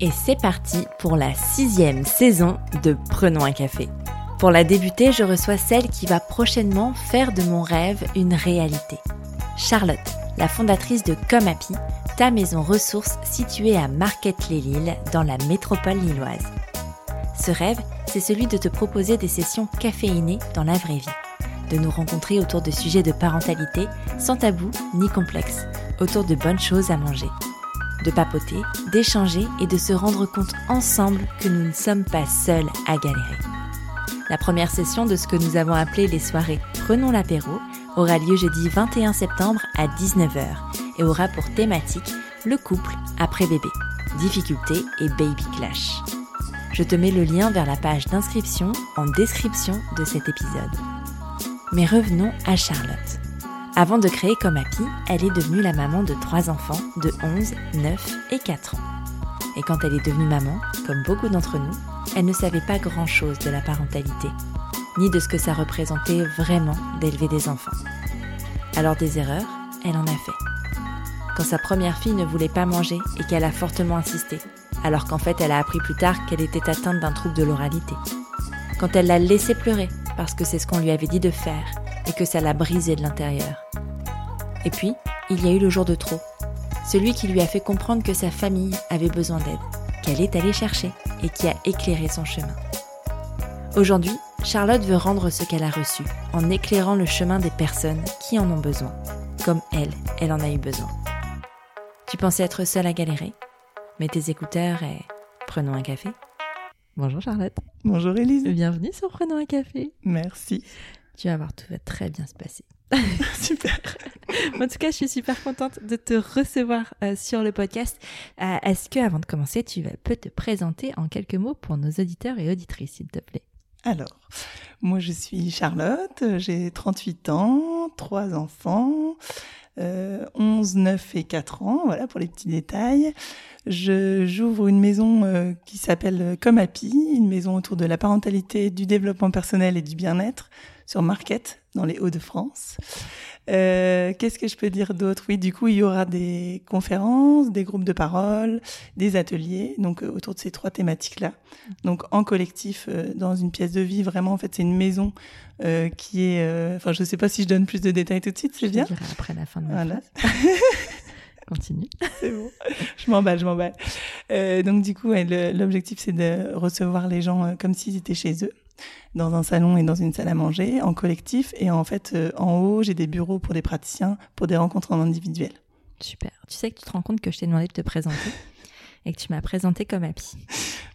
Et c'est parti pour la sixième saison de Prenons un café. Pour la débuter, je reçois celle qui va prochainement faire de mon rêve une réalité. Charlotte, la fondatrice de Comme Happy, ta maison ressource située à Marquette-les-Lilles dans la métropole lilloise. Ce rêve, c'est celui de te proposer des sessions caféinées dans la vraie vie, de nous rencontrer autour de sujets de parentalité sans tabou ni complexe, autour de bonnes choses à manger de papoter, d'échanger et de se rendre compte ensemble que nous ne sommes pas seuls à galérer. La première session de ce que nous avons appelé les soirées Prenons l'apéro aura lieu jeudi 21 septembre à 19h et aura pour thématique le couple après bébé, difficultés et baby clash. Je te mets le lien vers la page d'inscription en description de cet épisode. Mais revenons à Charlotte. Avant de créer Comme Happy, elle est devenue la maman de trois enfants de 11, 9 et 4 ans. Et quand elle est devenue maman, comme beaucoup d'entre nous, elle ne savait pas grand-chose de la parentalité, ni de ce que ça représentait vraiment d'élever des enfants. Alors des erreurs, elle en a fait. Quand sa première fille ne voulait pas manger et qu'elle a fortement insisté, alors qu'en fait elle a appris plus tard qu'elle était atteinte d'un trouble de l'oralité. Quand elle l'a laissé pleurer parce que c'est ce qu'on lui avait dit de faire et que ça l'a brisé de l'intérieur. Et puis, il y a eu le jour de trop, celui qui lui a fait comprendre que sa famille avait besoin d'aide, qu'elle est allée chercher et qui a éclairé son chemin. Aujourd'hui, Charlotte veut rendre ce qu'elle a reçu en éclairant le chemin des personnes qui en ont besoin, comme elle, elle en a eu besoin. Tu pensais être seule à galérer Mets tes écouteurs et prenons un café. Bonjour Charlotte. Bonjour Elise. Bienvenue sur Prenons un café. Merci. Tu vas voir, tout va très bien se passer. super. en tout cas, je suis super contente de te recevoir euh, sur le podcast. Euh, est-ce que, avant de commencer, tu peux te présenter en quelques mots pour nos auditeurs et auditrices, s'il te plaît? Alors, moi, je suis Charlotte, j'ai 38 ans, trois enfants, 11, euh, 9 et 4 ans, voilà pour les petits détails. Je j'ouvre une maison qui s'appelle Comme Happy, une maison autour de la parentalité, du développement personnel et du bien-être sur Marquette, dans les Hauts-de-France. Euh, Qu'est-ce que je peux dire d'autre? Oui, du coup, il y aura des conférences, des groupes de parole, des ateliers, donc euh, autour de ces trois thématiques-là. Donc en collectif, euh, dans une pièce de vie, vraiment, en fait, c'est une maison euh, qui est. Euh, enfin, je ne sais pas si je donne plus de détails tout de suite, c'est bien. après la fin de ma voilà. Continue. c'est bon. Je m'emballe, je m'emballe. Euh, donc du coup, l'objectif c'est de recevoir les gens comme s'ils étaient chez eux dans un salon et dans une salle à manger, en collectif. Et en fait, euh, en haut, j'ai des bureaux pour des praticiens, pour des rencontres en individuel. Super. Tu sais que tu te rends compte que je t'ai demandé de te présenter et que tu m'as présenté comme Happy.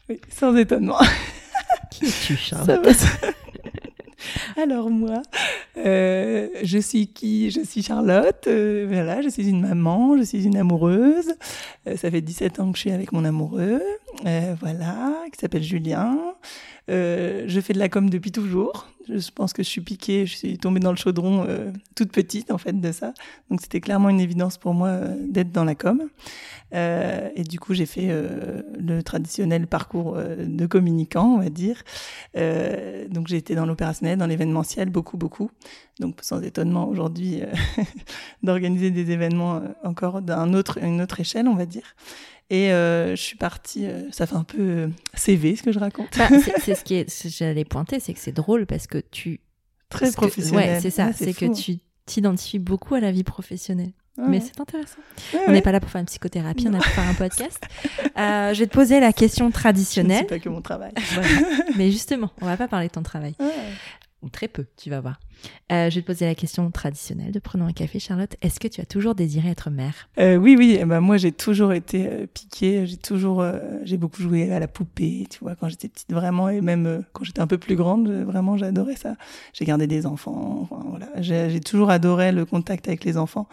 Oui, sans étonnement. Qui es-tu, Charlotte Alors moi, euh, je suis qui? Je suis Charlotte. Euh, voilà, je suis une maman, je suis une amoureuse. Euh, ça fait 17 ans que je suis avec mon amoureux. Voilà, qui s'appelle Julien. Euh, je fais de la com depuis toujours. Je pense que je suis piquée, je suis tombée dans le chaudron euh, toute petite en fait de ça. Donc c'était clairement une évidence pour moi euh, d'être dans la com. Et du coup j'ai fait le traditionnel parcours de communicant, on va dire. donc j'ai été dans l'opérationnel, dans l'événementiel, beaucoup beaucoup. Donc sans étonnement aujourd'hui d'organiser des événements encore d'un autre, autre échelle, on va dire. Et euh, je suis partie, euh, ça fait un peu euh, CV ce que je raconte. Bah, c'est ce qui est, j'allais pointer, c'est que c'est drôle parce que tu. Très professionnel. ouais, c'est ça, c'est que tu t'identifies beaucoup à la vie professionnelle. Mais c'est intéressant. on n'est pas là pour faire une psychothérapie, on est là pour faire un podcast. euh, je vais te poser la question traditionnelle. C'est pas que mon travail. Voilà. Mais justement, on va pas parler de ton travail ou très peu, tu vas voir. Euh, je vais te poser la question traditionnelle de Prenons un café, Charlotte. Est-ce que tu as toujours désiré être mère? Euh, Oui, oui. Eh ben, moi, j'ai toujours été euh, piquée. J'ai toujours, j'ai beaucoup joué à la poupée, tu vois, quand j'étais petite, vraiment, et même quand j'étais un peu plus grande, vraiment, j'adorais ça. J'ai gardé des enfants. Enfin, voilà, j'ai toujours adoré le contact avec les enfants.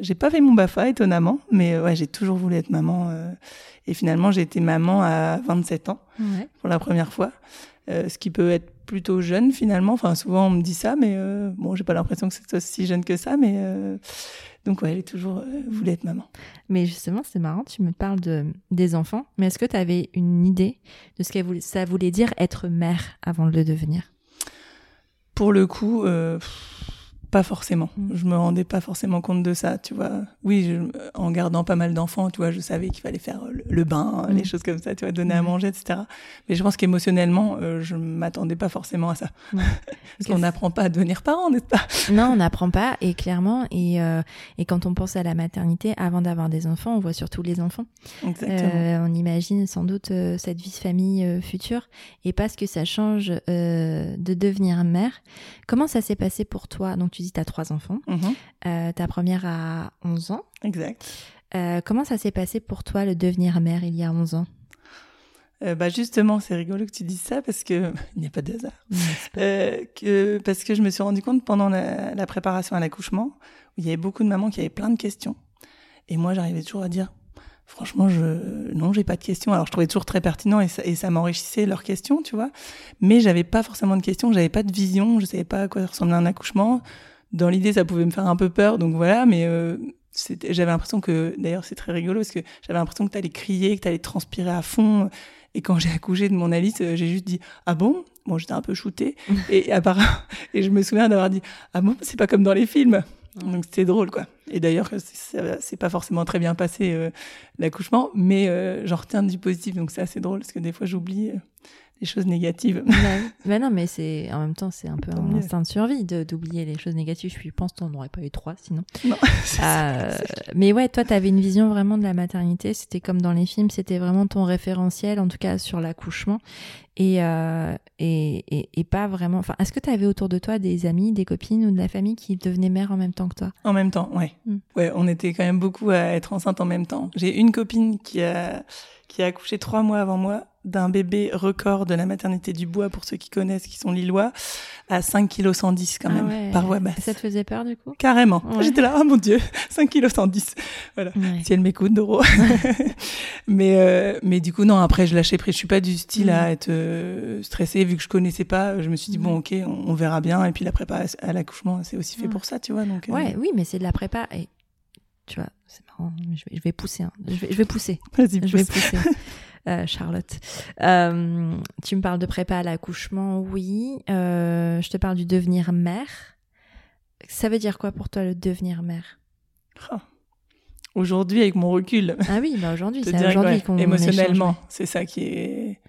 j'ai pas fait mon Bafa, étonnamment, mais ouais, j'ai toujours voulu être maman. et finalement, j'ai été maman à 27 ans ouais. pour la première fois. ce qui peut être plutôt jeune finalement. Enfin, souvent on me dit ça, mais euh, bon, j'ai pas l'impression que c'est aussi jeune que ça, mais euh, donc ouais, elle est toujours euh, voulu être maman. Mais justement, c'est marrant, tu me parles de, des enfants, mais est-ce que tu avais une idée de ce que ça voulait dire être mère avant de le devenir? Pour le coup, euh, pff, pas forcément. Mm. Je me rendais pas forcément compte de ça, tu vois. Oui, je- en gardant pas mal d'enfants, tu vois, je savais qu'il fallait faire le, le bain, Mm. les choses comme ça, tu vois, donner à Mm. manger, etc. Mais je pense qu'émotionnellement, euh, je m'attendais pas forcément à ça. Ouais. Parce qu'on n'apprend pas à devenir parent, n'est-ce pas? Non, on n'apprend pas, et clairement, et, euh, et quand on pense à la maternité, avant d'avoir des enfants, on voit surtout les enfants. Exactement. Euh, on imagine sans doute euh, cette vie de famille euh, future, et pas ce que ça change euh, de devenir mère. Comment ça s'est passé pour toi? Donc tu dis tu as trois enfants, Mhm. Euh, ta première a 11 ans. Exact. Euh, comment ça s'est passé pour toi le devenir mère il y a 11 ans? Euh, bah justement, c'est rigolo que tu dises ça parce que il n'y a pas de hasard. Euh, que, parce que je me suis rendu compte pendant la, la préparation à l'accouchement, où il y avait beaucoup de mamans qui avaient plein de questions. Et moi, j'arrivais toujours à dire, franchement, je, non, j'ai pas de questions. Alors, je trouvais toujours très pertinent et ça, et ça m'enrichissait leurs questions, tu vois. Mais j'avais pas forcément de questions, j'avais pas de vision, je savais pas à quoi ressemblait un accouchement. Dans l'idée, ça pouvait me faire un peu peur, donc voilà, mais euh, j'avais l'impression que, d'ailleurs, c'est très rigolo parce que j'avais l'impression que t'allais crier, que t'allais transpirer à fond. Et quand j'ai accouché de mon Alice, euh, j'ai juste dit, ah bon? Bon, j'étais un peu shootée. Et, apparemment, et je me souviens d'avoir dit Ah bon, c'est pas comme dans les films. Donc c'était drôle, quoi. Et d'ailleurs, c'est- ça- pas forcément très bien passé euh, l'accouchement, mais euh, j'en retiens du positif, donc c'est assez drôle parce que des fois j'oublie euh, les choses négatives. Bah, bah non, mais c'est en même temps, c'est un peu un mieux. instinct de survie d'oublier les choses négatives. Je pense qu'on n'aurait pas eu trois sinon. Non, ça, Euh, c'est- mais ouais, toi, tu avais une vision vraiment de la maternité. C'était comme dans les films, c'était vraiment ton référentiel, en tout cas sur l'accouchement. Et, euh, et, et, et pas vraiment. Enfin, est-ce que tu avais autour de toi des amis, des copines ou de la famille qui devenaient mères en même temps que toi? En même temps, ouais. Mm. Ouais, on était quand même beaucoup à être enceinte en même temps. J'ai une copine qui a, qui a accouché trois mois avant moi d'un bébé record de la maternité du bois, pour ceux qui connaissent, qui sont lillois, à 5 kg 110 quand Ah même, ouais. par voie basse. Ça te faisait peur du coup? Carrément. Ouais. J'étais là, oh mon Dieu, 5 kg 110. Ouais. Si elle m'écoute, Doro. mais, euh, mais du coup, non, après, je lâchais prise. Je suis pas du style à être euh, stressée, vu que je connaissais pas. Je me suis dit, bon, ok, on, on verra bien. Et puis la prépa à l'accouchement, c'est aussi fait Ouais. pour ça, tu vois. Donc, euh, Ouais, oui, mais c'est de la prépa. Et tu vois, c'est marrant. Je vais, je vais pousser. hein. Je, vais, je vais pousser. Vas-y, Je vais pousse. pousser. Euh, Charlotte. Euh, tu me parles de prépa à l'accouchement, oui. Je te parle du devenir mère. Ça veut dire quoi pour toi le devenir mère? Ah. Aujourd'hui, avec mon recul, Ah oui, bah aujourd'hui, c'est aujourd'hui ouais, qu'on émotionnellement, c'est ça qui est.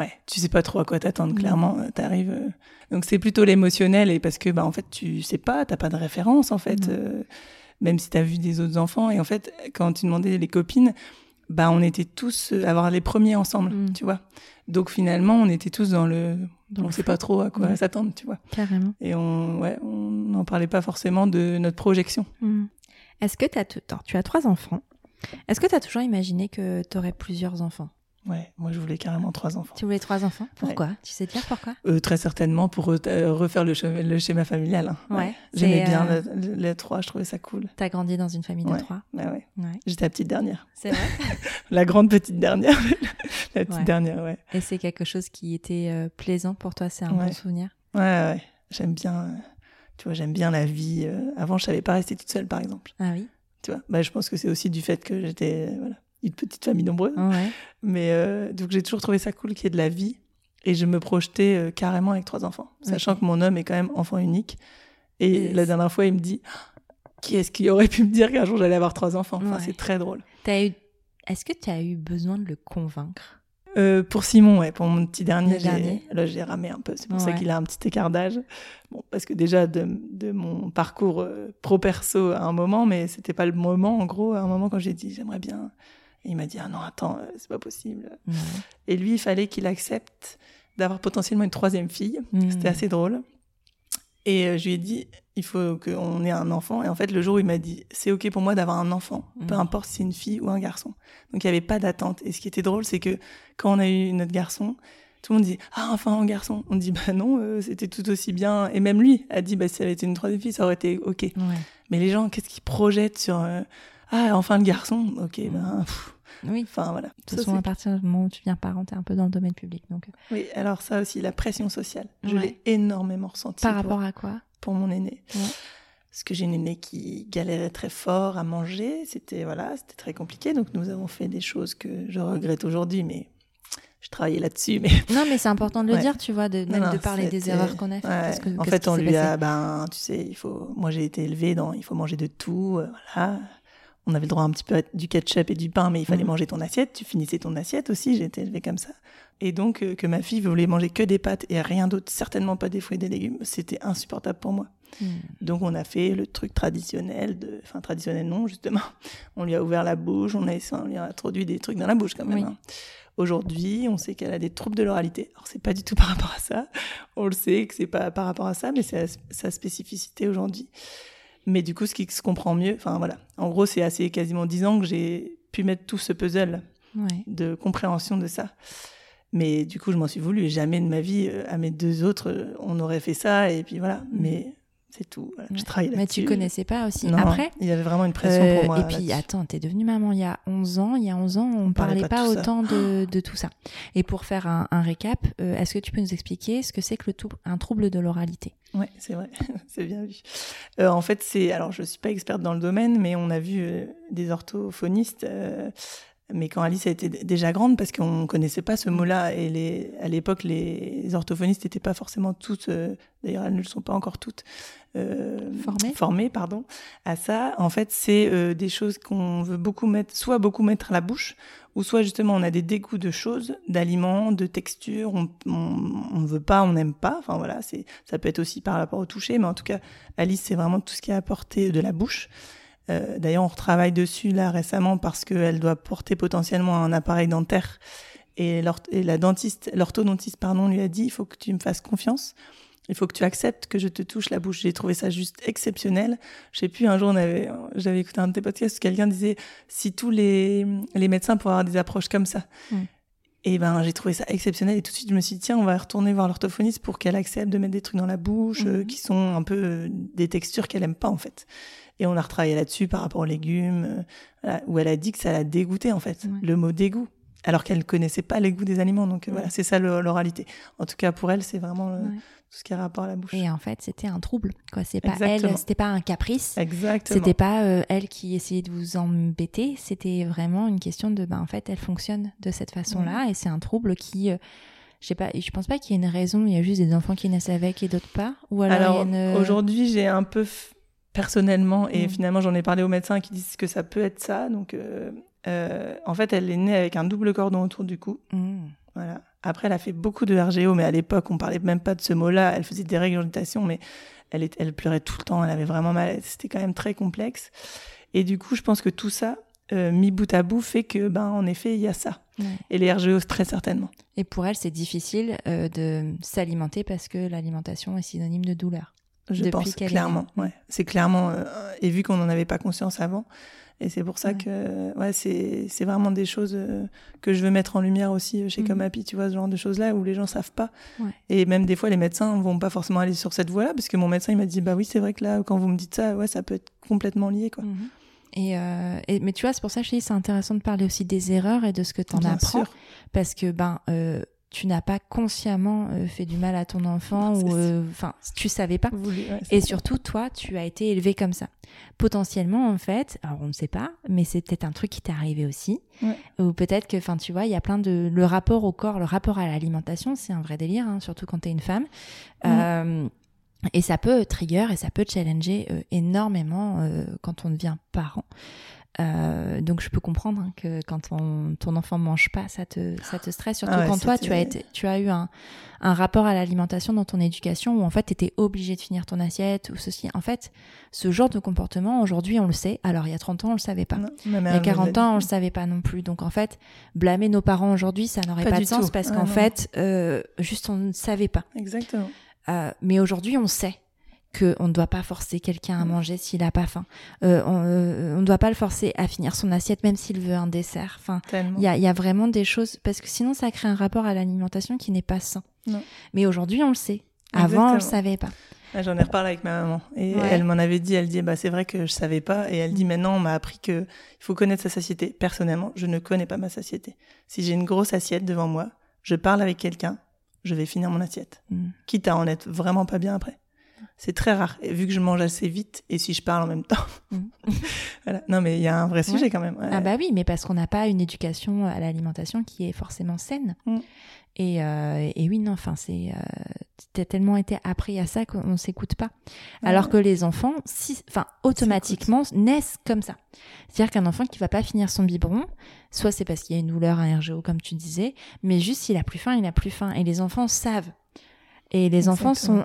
Ouais, tu sais pas trop à quoi t'attendre, clairement. euh, T'arrives. euh, Donc c'est plutôt l'émotionnel et parce que bah en fait tu sais pas, t'as pas de référence en fait, euh, même si t'as vu des autres enfants et en fait quand tu demandais les copines, bah on était tous euh, avoir les premiers ensemble, Mhm. tu vois. Donc finalement on était tous dans le, Dans on le sait pas trop à quoi Ouais. s'attendre, tu vois. Carrément. Et on ouais on n'en parlait pas forcément de notre projection. Mhm. Est-ce que t'as t- attends, tu as trois enfants Est-ce que tu as toujours imaginé que tu aurais plusieurs enfants? Ouais, moi je voulais carrément trois enfants. Tu voulais trois enfants Pourquoi? Tu sais dire pourquoi? Euh, très certainement pour re- euh, refaire le, schéma- le schéma familial. hein. Ouais, J'aimais bien euh, le- le- les trois, je trouvais ça cool. T'as grandi dans une famille de Ouais. trois Ouais, ouais. J'étais la petite dernière. C'est vrai? La grande petite dernière. la petite dernière, ouais. Et c'est quelque chose qui était euh, plaisant pour toi, c'est un bon souvenir? Ouais, ouais. J'aime bien, euh, tu vois, j'aime bien la vie. euh. Avant, je savais pas rester toute seule, par exemple. Ah oui? Tu vois, bah, je pense que c'est aussi du fait que j'étais, euh, voilà, une petite famille nombreuse. Ouais. Mais euh, donc, j'ai toujours trouvé ça cool qu'il y ait de la vie. Et je me projetais euh, carrément avec trois enfants, sachant que mon homme est quand même enfant unique. Et la dernière fois, il me dit, qui est-ce qui aurait pu me dire qu'un jour j'allais avoir trois enfants? Enfin, Ouais. c'est très drôle. Eu... Est-ce que tu as eu besoin de le convaincre? Euh, pour Simon, ouais, pour mon petit dernier, là j'ai ramé un peu. C'est pour ça qu'il a un petit écart d'âge. Bon, parce que déjà de, de mon parcours euh, pro-perso à un moment, mais c'était pas le moment. En gros, à un moment quand j'ai dit j'aimerais bien, et il m'a dit ah non attends, euh, c'est pas possible. Et lui, il fallait qu'il accepte d'avoir potentiellement une troisième fille. Mhm. C'était assez drôle. Et euh, je lui ai dit il faut qu'on ait un enfant. Et en fait, le jour où il m'a dit c'est ok pour moi d'avoir un enfant, peu Mhm. importe si c'est une fille ou un garçon. Donc il n'y avait pas d'attente. Et ce qui était drôle, c'est que quand on a eu notre garçon, tout le monde dit ah enfin un garçon. On dit bah non, euh, c'était tout aussi bien. Et même lui a dit bah si ça avait été une troisième fille, ça aurait été ok. Ouais. Mais les gens, qu'est-ce qu'ils projettent sur euh, ah enfin le garçon Ok ben pff, Oui. Enfin voilà. De toute façon, à partir du moment où tu viens parent, t'es un peu dans le domaine public. Donc, euh, oui, alors ça aussi, la pression sociale, je Ouais. l'ai énormément ressentie par pour, rapport à quoi? pour mon aîné. Ouais. Parce que j'ai une aînée qui galérait très fort à manger, c'était voilà, c'était très compliqué. Donc nous avons fait des choses que je regrette aujourd'hui, mais je travaillais là-dessus. Mais Non, mais c'est important de le Ouais. dire, tu vois, de, même non, de parler des erreurs qu'on a faites. Ouais. parce que- en fait, on lui a, ben, tu sais, il faut. Moi, j'ai été élevée dans, il faut manger de tout, euh, voilà. On avait le droit un petit peu à du ketchup et du pain, mais il fallait Mhm. manger ton assiette. Tu finissais ton assiette aussi. J'ai été élevée comme ça. Et donc, euh, que ma fille voulait manger que des pâtes et rien d'autre, certainement pas des fruits et des légumes, c'était insupportable pour moi. Hmm. Donc, on a fait le truc traditionnel de, enfin, traditionnel non, justement. On lui a ouvert la bouche, on, a, on lui a introduit des trucs dans la bouche quand même. Oui. hein. Aujourd'hui, on sait qu'elle a des troubles de l'oralité. Alors, c'est pas du tout par rapport à ça. On le sait que c'est pas par rapport à ça, mais c'est sa spécificité aujourd'hui. Mais du coup, ce qui se comprend mieux, enfin voilà. En gros, c'est assez quasiment dix ans que j'ai pu mettre tout ce puzzle Ouais. de compréhension de ça. Mais du coup, je m'en suis voulu. Jamais de ma vie, euh, à mes deux autres, euh, on aurait fait ça. Et puis voilà. Mais c'est tout. Voilà. Ouais. Je travaille Mais là-dessus. tu connaissais pas aussi. Non, Après, il y avait vraiment une pression euh, pour moi. et puis attends, t'es devenue maman il y a 11 ans. Il y a 11 ans, on, parlait parlait pas tout autant de, de tout ça. Et pour faire un, un récap, euh, est-ce que tu peux nous expliquer ce que c'est que le tou- un trouble de l'oralité? Ouais, c'est vrai, c'est bien vu. Euh, en fait, c'est alors je suis pas experte dans le domaine, mais on a vu euh, des orthophonistes. euh, mais quand Alice a été d- déjà grande, parce qu'on connaissait pas ce mot-là, et les, à l'époque, les orthophonistes n'étaient pas forcément toutes, euh, d'ailleurs elles ne le sont pas encore toutes, euh, Formées formées pardon, à ça. En fait, c'est euh, des choses qu'on veut beaucoup mettre, soit beaucoup mettre à la bouche, ou soit justement on a des dégoûts de choses, d'aliments, de textures, on on ne veut pas, on n'aime pas. Enfin voilà, c'est ça peut être aussi par rapport au toucher, mais en tout cas, Alice, c'est vraiment tout ce qui est à portée de la bouche. Euh, D'ailleurs, on retravaille dessus là récemment parce qu'elle doit porter potentiellement un appareil dentaire. Et, et la dentiste, l'orthodontiste, pardon, lui a dit il faut que tu me fasses confiance. Il faut que tu acceptes que je te touche la bouche. J'ai trouvé ça juste exceptionnel. Je sais plus, un jour, j'avais écouté un de tes podcasts où quelqu'un disait si tous les, les médecins pouvaient avoir des approches comme ça. Mm. Et ben, j'ai trouvé ça exceptionnel. Et tout de suite, je me suis dit, tiens, on va retourner voir l'orthophoniste pour qu'elle accepte de mettre des trucs dans la bouche euh, Mhm. qui sont un peu euh, des textures qu'elle aime pas, en fait. Et on a retravaillé là-dessus par rapport aux légumes, euh, voilà, où elle a dit que ça l'a dégoûté, en fait, Ouais. le mot dégoût. Alors qu'elle ne connaissait pas les goûts des aliments. Donc Ouais. voilà, c'est ça l'oralité. En tout cas, pour elle, c'est vraiment Ouais. Tout ce qui a rapport à la bouche. Et en fait, c'était un trouble. Quoi, c'est pas Exactement. elle, c'était pas un caprice. Exactement. C'était pas euh, elle qui essayait de vous embêter, c'était vraiment une question de, ben, en fait, elle fonctionne de cette façon-là et c'est un trouble qui, euh, je sais pas, je pense pas qu'il y ait une raison, il y a juste des enfants qui naissent avec et d'autres pas. Ou alors, une... aujourd'hui, j'ai un peu f- personnellement, et Mm. finalement, j'en ai parlé aux médecins qui disent que ça peut être ça. Donc, euh, euh, en fait, elle est née avec un double cordon autour du cou. Mm. Voilà. Après, elle a fait beaucoup de RGO, mais à l'époque, on parlait même pas de ce mot-là. Elle faisait des régurgitations, mais elle, est- elle pleurait tout le temps. Elle avait vraiment mal. C'était quand même très complexe. Et du coup, je pense que tout ça, euh, mis bout à bout, fait que, ben, en effet, il y a ça. Ouais. Et les RGO, très certainement. Et pour elle, c'est difficile euh, de s'alimenter parce que l'alimentation est synonyme de douleur. Je Depuis pense est clairement. Ouais. C'est clairement. euh, et vu qu'on n'en avait pas conscience avant, et c'est pour ça Ouais. que ouais, c'est c'est vraiment des choses euh, que je veux mettre en lumière aussi euh, chez Mhm. Comapi, tu vois, ce genre de choses-là où les gens savent pas. Ouais. Et même des fois, les médecins vont pas forcément aller sur cette voie-là, parce que mon médecin il m'a dit bah oui, c'est vrai que là, quand vous me dites ça, ouais, ça peut être complètement lié, quoi. Mhm. Et, euh, et- mais tu vois, c'est pour ça que je dis c'est intéressant de parler aussi des erreurs et de ce que tu en Bien apprends. sûr. parce que ben euh, tu n'as pas consciemment euh, fait du mal à ton enfant Non, ou euh, enfin tu savais pas Voulu, ouais, c'est et surtout toi tu as été élevé comme ça potentiellement en fait alors on ne sait pas mais c'est peut-être un truc qui t'est arrivé aussi Ouais. ou peut-être que enfin tu vois il y a plein de le rapport au corps le rapport à l'alimentation c'est un vrai délire hein, surtout quand t'es une femme. Euh, et ça peut trigger et ça peut challenger euh, énormément euh, quand on devient parent. Euh, donc je peux comprendre hein, que quand ton, ton enfant mange pas, ça te, ça te stresse. Surtout Ah ouais, quand toi, tu as, été, tu as eu un, un rapport à l'alimentation dans ton éducation où en fait tu étais obligé de finir ton assiette ou ceci. En fait, ce genre de comportement, aujourd'hui on le sait. Alors il y a 30 ans, on le savait pas. Non, Il y a me l'a 40 ans, on le savait pas non plus. Donc en fait, blâmer nos parents aujourd'hui, ça n'aurait Pas de sens tout. parce Ah qu'en fait, euh, juste on ne savait pas. Exactement. Euh, mais aujourd'hui, on sait qu'on ne doit pas forcer quelqu'un à Mm. manger s'il n'a pas faim. Euh, on euh, ne doit pas le forcer à finir son assiette même s'il veut un dessert. Enfin, il y a, y a vraiment des choses parce que sinon, ça crée un rapport à l'alimentation qui n'est pas sain. Non. Mais aujourd'hui, on le sait. Avant, on le savait pas. Ah, J'en ai reparlé avec ma maman et Ouais. elle m'en avait dit, elle dit bah c'est vrai que je savais pas et elle dit Mm. maintenant on m'a appris que il faut connaître sa satiété. Personnellement, je ne connais pas ma satiété. Si j'ai une grosse assiette devant moi, je parle avec quelqu'un, je vais finir mon assiette, Mm. quitte à en être vraiment pas bien après. C'est très rare et vu que je mange assez vite et si je parle en même temps. Mm. voilà. Non mais il y a un vrai sujet quand même. Ouais. Ah bah oui, mais parce qu'on n'a pas une éducation à l'alimentation qui est forcément saine. Mm. Et, euh, et oui, non, enfin, c'est euh, t'as tellement été appris à ça qu'on s'écoute pas. Alors que les enfants, si, enfin, automatiquement naissent comme ça. C'est-à-dire qu'un enfant qui va pas finir son biberon, soit c'est parce qu'il y a une douleur, un RGO, comme tu disais, mais juste s'il a plus faim, il a plus faim. Et les enfants savent. Et les enfants sont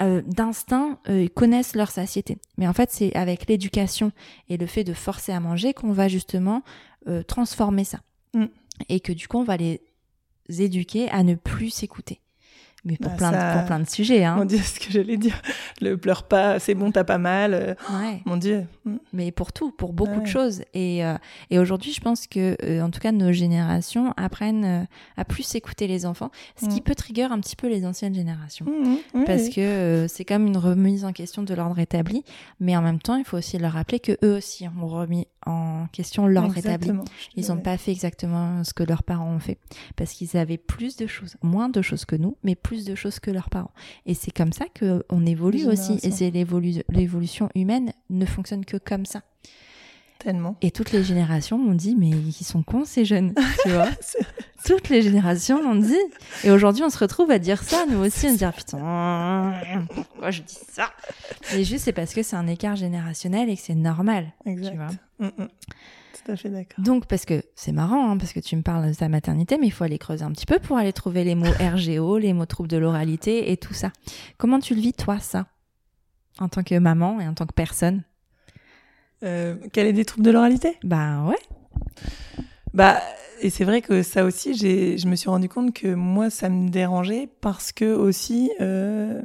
euh, d'instinct, euh, ils connaissent leur satiété. Mais en fait, c'est avec l'éducation et le fait de forcer à manger qu'on va justement euh, transformer ça. Mm. Et que du coup, on va les éduquer à ne plus s'écouter. Mais pour, Bah, plein, ça- de, pour plein de sujets. Hein. Mon Dieu, ce que j'allais dire. Le pleure pas, c'est bon, t'as pas mal. euh, Ouais. Mon Dieu. Mm. mais pour tout, pour beaucoup Ouais. de choses. Et, euh, et aujourd'hui, je pense que, euh, en tout cas, nos générations apprennent euh, à plus écouter les enfants, ce qui Mm. peut trigger un petit peu les anciennes générations. Mm, Parce que c'est comme une remise en question de l'ordre établi, mais en même temps, il faut aussi leur rappeler que eux aussi ont remis en question l'ordre établi. Ils n'ont Ouais. pas fait exactement ce que leurs parents ont fait, parce qu'ils avaient plus de choses, moins de choses que nous, mais plus de choses que leurs parents. Et c'est comme ça que on évolue aussi, et c'est l'évolu- l'évolution humaine ne fonctionne que comme ça. Tellement. Et toutes les générations m'ont dit, mais ils sont cons ces jeunes, tu vois. Toutes les générations m'ont dit. Et aujourd'hui, on se retrouve à dire ça, nous aussi, se dit, ah, putain, pourquoi je dis ça? Et juste, c'est parce que c'est un écart générationnel et que c'est normal. Exact. Tu vois. Mm, mm. Tout à fait d'accord. Donc, parce que c'est marrant, hein, parce que tu me parles de ta maternité, mais il faut aller creuser un petit peu pour aller trouver les mots RGO, les mots troubles de l'oralité et tout ça. Comment tu le vis, toi, ça? En tant que maman et en tant que personne? Euh, quel est des troubles de l'oralité? Bah ouais. Bah, et c'est vrai que ça aussi, j'ai, je me suis rendu compte que moi, ça me dérangeait parce que aussi, euh,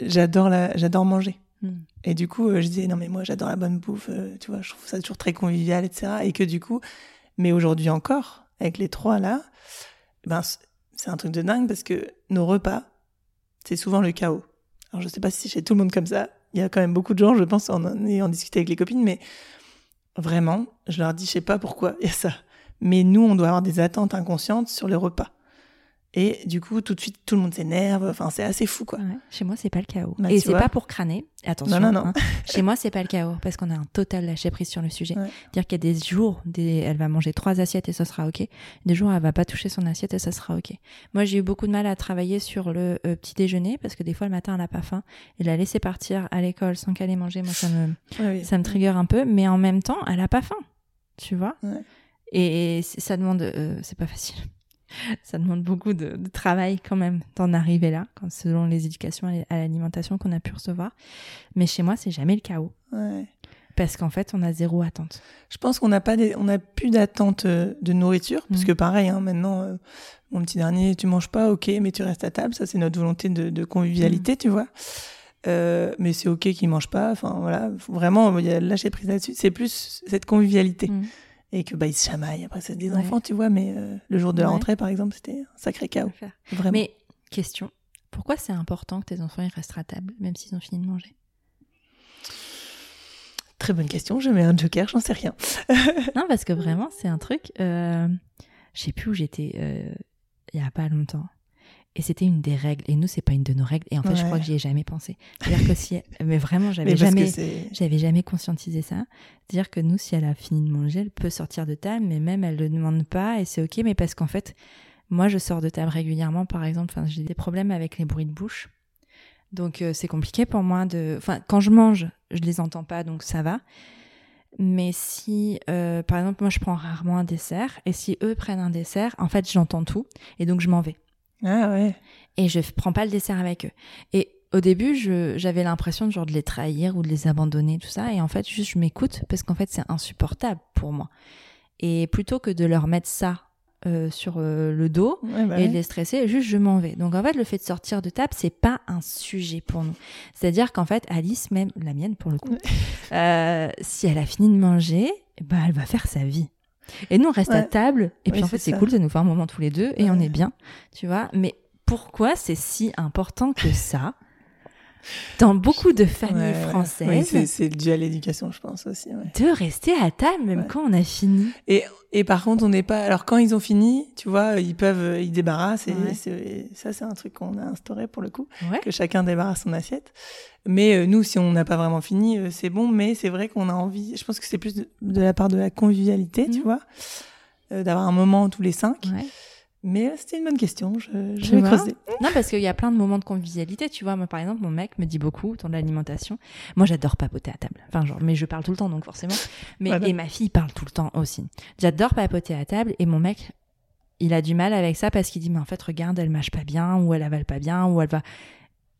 j'adore la, j'adore manger. Hmm. Et du coup, euh, je disais non mais moi, j'adore la bonne bouffe. tu vois, je trouve ça toujours très convivial, etc. Et que du coup, mais aujourd'hui encore, avec les trois là, ben c'est un truc de dingue parce que nos repas, c'est souvent le chaos. Alors je sais pas si c'est chez tout le monde comme ça. Il y a quand même beaucoup de gens, je pense, en en discuté avec les copines, mais vraiment, je leur dis, je sais pas pourquoi il y a ça. Mais nous, on doit avoir des attentes inconscientes sur les repas. Et du coup, tout de suite, tout le monde s'énerve. Enfin, c'est assez fou, quoi. Ouais, Chez moi, c'est pas le chaos. Bah, et c'est pas pour crâner. Attention. Non, non, non. hein. Chez moi, c'est pas le chaos parce qu'on a un total lâcher prise sur le sujet. Ouais. Dire qu'il y a des jours, des... elle va manger trois assiettes et ça sera ok. Des jours, elle va pas toucher son assiette et ça sera ok. Moi, j'ai eu beaucoup de mal à travailler sur le euh, petit déjeuner parce que des fois, le matin, elle a pas faim et la laisser partir à l'école sans qu'elle ait mangé. Moi, ça me, Ouais, oui. ça me trigger un peu. Mais en même temps, elle a pas faim. Tu vois? Et ça demande, euh, c'est pas facile. Ça demande beaucoup de, de travail quand même d'en arriver là, quand, selon les éducations à l'alimentation qu'on a pu recevoir. Mais chez moi, c'est jamais le chaos. Ouais. Parce qu'en fait, on a zéro attente. Je pense qu'on n'a pas des, on n'a plus d'attente euh, de nourriture, parce Mhm. que pareil, hein, maintenant, euh, mon petit dernier, tu manges pas, ok, mais tu restes à table, ça c'est notre volonté de, de convivialité, Mhm. tu vois. Euh, mais c'est ok qu'il mange pas, enfin voilà, faut vraiment, il y a lâcher prise là-dessus. C'est plus cette convivialité Mm. Et que bah ils se chamaillent. Après c'est des Ouais. enfants, tu vois, mais euh, le jour de la Ouais. rentrée par exemple, c'était un sacré chaos, vraiment. Mais question, pourquoi c'est important que tes enfants ils restent à table, même s'ils ont fini de manger? Très bonne question, je mets un joker, j'en sais rien. Non, parce que vraiment, c'est un truc. Euh, je sais plus où j'étais euh, il y a pas longtemps. Et c'était une des règles. Et nous, c'est pas une de nos règles. Et en fait, je crois que j'y ai jamais pensé. C'est-à-dire que si. Mais vraiment, j'avais jamais. J'avais jamais conscientisé ça. C'est-à-dire que nous, si elle a fini de manger, elle peut sortir de table, mais même elle le demande pas et c'est ok. Mais parce qu'en fait, moi, je sors de table régulièrement, par exemple. Enfin, j'ai des problèmes avec les bruits de bouche. Donc, euh, c'est compliqué pour moi de. Enfin, quand je mange, je les entends pas, donc ça va. Mais si, euh, par exemple, moi, je prends rarement un dessert, et si eux prennent un dessert, en fait, j'entends tout, et donc je m'en vais ah ouais. et je prends pas le dessert avec eux. Et au début, j'avais l'impression de genre de les trahir ou de les abandonner, tout ça. Et en fait, juste je m'écoute parce qu'en fait, c'est insupportable pour moi. Et plutôt que de leur mettre ça euh, sur euh, le dos Ouais, bah et de les stresser, juste je m'en vais. Donc en fait, le fait de sortir de table, c'est pas un sujet pour nous. C'est-à-dire qu'en fait, Alice, même la mienne pour le coup, euh, si elle a fini de manger, bah elle va faire sa vie. Et nous, on reste à table. Et puis Oui, en fait, c'est cool, ça nous fait un moment tous les deux et on est bien, tu vois. Mais pourquoi c'est si important que ça dans beaucoup de familles Ouais, ouais. françaises Oui, c'est- dû à l'éducation, je pense aussi. ouais. de rester à table même Ouais. quand on a fini. Et, et par contre, on n'est pas. Alors, quand ils ont fini, tu vois, ils peuvent, ils débarrassent. Et Ouais. ça, c'est un truc qu'on a instauré pour le coup, Ouais. que chacun débarrasse son assiette. Mais euh, nous, si on n'a pas vraiment fini, euh, c'est bon. Mais c'est vrai qu'on a envie. Je pense que c'est plus de, de la part de la convivialité, tu Mhm. vois, euh, d'avoir un moment tous les cinq. Ouais. Mais euh, c'était une bonne question. Je, je vais creuser. Non, parce qu'il y a plein de moments de convivialité, tu vois. Moi, par exemple, mon mec me dit beaucoup autour de l'alimentation. Moi, j'adore papoter à table. Enfin, genre, mais je parle tout le temps, donc forcément. Mais, Voilà. et ma fille parle tout le temps aussi. J'adore papoter à table et mon mec, il a du mal avec ça parce qu'il dit, mais en fait, regarde, elle mâche pas bien, ou elle avale pas bien, ou elle va.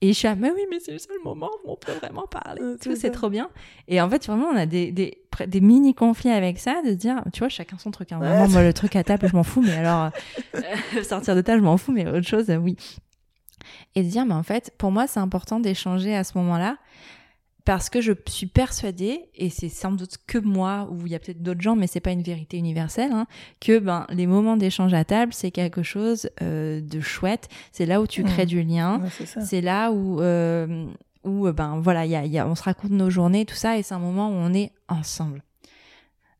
Et je suis là, mais oui, mais c'est le seul moment où on peut vraiment parler. Euh, vois, c'est trop bien. Et en fait, vraiment, on a des, des, pré- des mini conflits avec ça, de se dire, tu vois, chacun son truc. hein. Vraiment, moi, le truc à table, je m'en fous, mais alors, euh, sortir de table, je m'en fous, mais autre chose, euh, oui. Et de dire, mais en fait, pour moi, c'est important d'échanger à ce moment-là, parce que je suis persuadée, et c'est sans doute que moi, ou il y a peut-être d'autres gens, mais c'est pas une vérité universelle, hein, que ben les moments d'échange à table, c'est quelque chose euh, de chouette. C'est là où tu crées Mm. du lien. Ouais, c'est là où, euh, où ben voilà, il y a, il y a- on se raconte nos journées, tout ça, et c'est un moment où on est ensemble.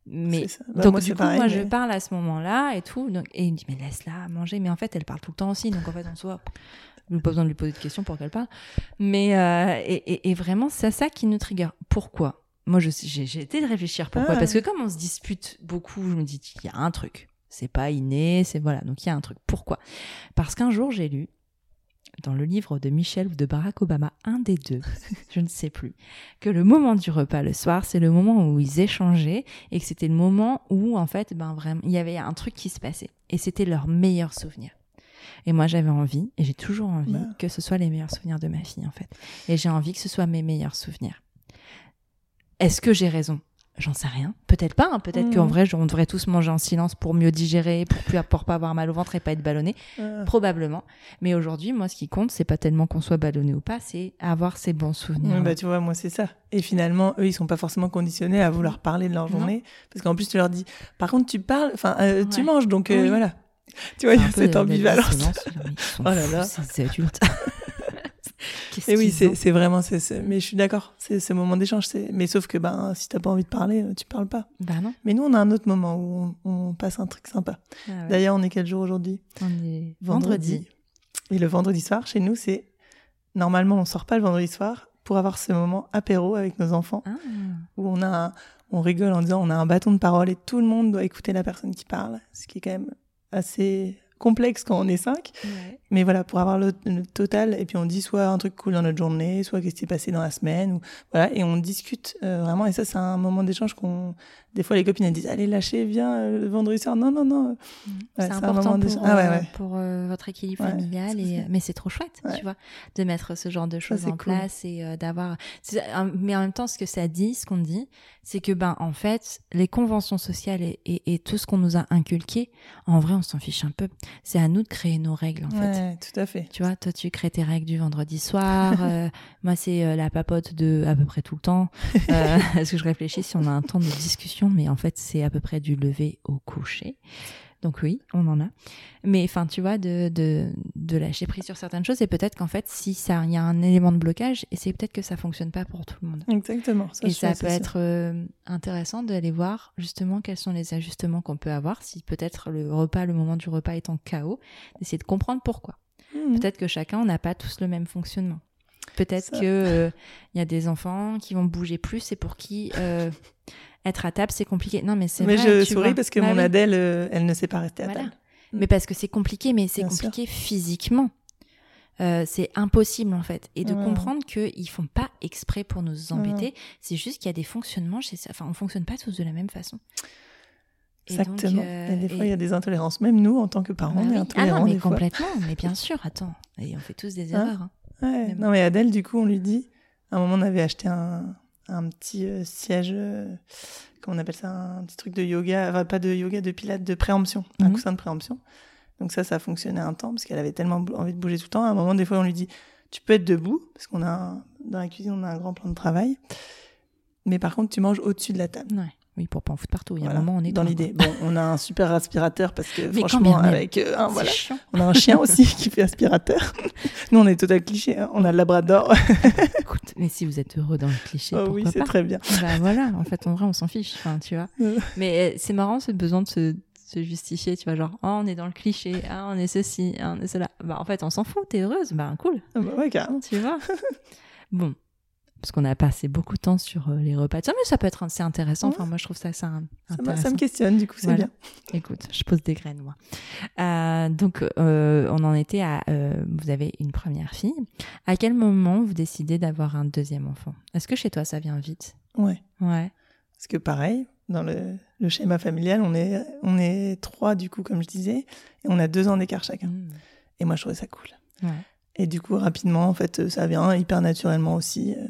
Mais. Bah, donc moi, du coup, pareil, moi, mais- je parle à ce moment-là et tout, donc, et il me dit mais laisse-la manger. Mais en fait, elle parle tout le temps aussi, donc en fait, soi, je n'ai pas besoin de lui poser de questions pour qu'elle parle. Mais euh, et, et- et vraiment, c'est ça qui nous trigger. Pourquoi? Moi, je sais- j'ai j'ai été de réfléchir pourquoi, Ah. parce que comme on se dispute beaucoup, je me dis il y a un truc. C'est pas inné, c'est voilà. Donc il y a un truc. Pourquoi? Parce qu'un jour, j'ai lu dans le livre de Michel ou de Barack Obama, un des deux, je ne sais plus, que le moment du repas le soir, c'est le moment où ils échangeaient et que c'était le moment où, en fait, ben vraiment, il y avait un truc qui se passait. Et c'était leur meilleur souvenir. Et moi, j'avais envie, et j'ai toujours envie, Bah. que ce soit les meilleurs souvenirs de ma fille, en fait. Et j'ai envie que ce soit mes meilleurs souvenirs. Est-ce que j'ai raison? J'en sais rien. Peut-être pas. hein. Peut-être qu'en vrai, on devrait tous manger en silence pour mieux digérer, pour plus pour pas avoir mal au ventre et pas être ballonné. Ah. Probablement. Mais aujourd'hui, moi, ce qui compte, c'est pas tellement qu'on soit ballonné ou pas, c'est avoir ces bons souvenirs. Bah, tu vois, moi, c'est ça. Et finalement, eux, ils sont pas forcément conditionnés à vouloir parler de leur Non. journée. Parce qu'en plus, tu leur dis, par contre, tu parles, enfin, euh, tu manges, donc euh, Oui. voilà. Tu vois, il y a cette ambivalence. mais Oh là là. Ces adultes. Qu'est-ce Et oui, c'est c'est vraiment, c'est c'est- mais je suis d'accord, c'est ce moment d'échange. c'est- Mais sauf que ben, si t'as pas envie de parler, euh, tu parles pas. Bah non. Mais nous, on a un autre moment où on, on passe un truc sympa. Ah ouais. D'ailleurs, on est quel jour aujourd'hui? On est vendredi. Et le vendredi soir, chez nous, c'est normalement, on sort pas le vendredi soir pour avoir ce moment apéro avec nos enfants Ah. où on a, un- on rigole en disant on a un bâton de parole et tout le monde doit écouter la personne qui parle, ce qui est quand même assez complexe quand on est cinq. Ouais. Mais voilà, pour avoir le, le total, et puis on dit soit un truc cool dans notre journée, soit qu'est-ce qui s'est passé dans la semaine, ou voilà, et on discute euh, vraiment. Et ça, c'est un moment d'échange qu'on. Des fois, les copines elles disent allez lâcher, viens euh, le vendredi soir. Non, non, non. Ouais, c'est important pour. Ah ouais, euh, ouais. pour euh, votre équilibre familial. Et, mais c'est trop chouette, tu vois, de mettre ce genre de choses en cool. place et euh, d'avoir. Mais en même temps, ce que ça dit, ce qu'on dit, c'est que ben en fait, les conventions sociales et, et, et tout ce qu'on nous a inculqué, en vrai, on s'en fiche un peu. C'est à nous de créer nos règles, en fait. Tout à fait. Tu vois, toi, tu crées tes règles du vendredi soir. euh, moi, c'est la papote de à peu près tout le temps. Parce que je réfléchis si on a un temps de discussion, mais en fait, c'est à peu près du lever au coucher. Donc oui, on en a. Mais enfin, tu vois, de, de, de lâcher prise sur certaines choses. Et peut-être qu'en fait, si ça, il y a un élément de blocage, et c'est peut-être que ça fonctionne pas pour tout le monde. Exactement. et ça peut être euh, intéressant d'aller voir justement quels sont les ajustements qu'on peut avoir. Si peut-être le repas, le moment du repas est en chaos, d'essayer de comprendre pourquoi. Mhm. Peut-être que chacun, on n'a pas tous le même fonctionnement. Peut-être que euh, il y a des enfants qui vont bouger plus et pour qui euh, être à table c'est compliqué. Non, mais c'est Mais vrai. je tu souris vois. parce que Bah mon oui. Adèle, euh, elle ne sait pas rester à Voilà. table. Mais parce que c'est compliqué, mais c'est sûr. compliqué physiquement. Euh, c'est impossible en fait. Et de Ouais. comprendre qu'ils font pas exprès pour nous embêter. C'est juste qu'il y a des fonctionnements chez ça. Enfin, on fonctionne pas tous de la même façon. Et donc, Exactement. euh, et des fois, et- il y a des intolérances. Même nous, en tant que parents, Bah on est oui. Ah intolérants non, mais des fois. complètement. Mais bien sûr, attends. Et on fait tous des Hein erreurs. hein. Ouais. Mais. Non, mais Adèle, du coup, on lui dit. À un moment, on avait acheté un, un petit euh, siège. euh, comment on appelle ça Un petit truc de yoga. Enfin, pas de yoga, de pilates, de préemption. Un Mhm. coussin de préemption. Donc, ça, ça fonctionnait un temps parce qu'elle avait tellement envie de bouger tout le temps. À un moment, des fois, on lui dit Tu peux être debout parce qu'on a un- dans la cuisine, on a un grand plan de travail. Mais par contre, tu manges au-dessus de la table. Ouais. Oui, pour pas en foutre partout. Il y a Voilà, un moment, on est dans l'idée. Bon, on a un super aspirateur parce que Mais franchement, avec euh, un, C'est voilà, chiant. on a un chien aussi qui fait aspirateur. Nous, on est total cliché. hein. On a le Labrador. Écoute, mais si vous êtes heureux dans le cliché, Oh pourquoi oui, c'est très bien. Bah voilà, en fait, en vrai, on s'en fiche, enfin, tu vois. Euh. Mais euh, c'est marrant ce besoin de se, de se justifier, tu vois, genre, oh, on est dans le cliché, ah, on est ceci, ah, on est cela. Bah, en fait, on s'en fout, t'es heureuse, bah, cool, Ah bah ouais, carrément. tu vois. bon, parce qu'on a passé beaucoup de temps sur euh, les repas. Ça, mais ça peut être c'est intéressant. Enfin, moi, je trouve ça, intéressant. ça me questionne, du coup, c'est Voilà. bien. Écoute, je pose des graines, moi. Euh, donc, euh, on en était à. euh, vous avez une première fille. À quel moment vous décidez d'avoir un deuxième enfant? Est-ce que chez toi, ça vient vite? Ouais. Ouais. Parce que pareil, dans le, le schéma familial, on est, on est trois, du coup, comme je disais, et on a deux ans d'écart chacun. Mmh. Et moi, je trouvais ça cool. Ouais. Et du coup, rapidement, en fait, ça vient hyper naturellement aussi. euh.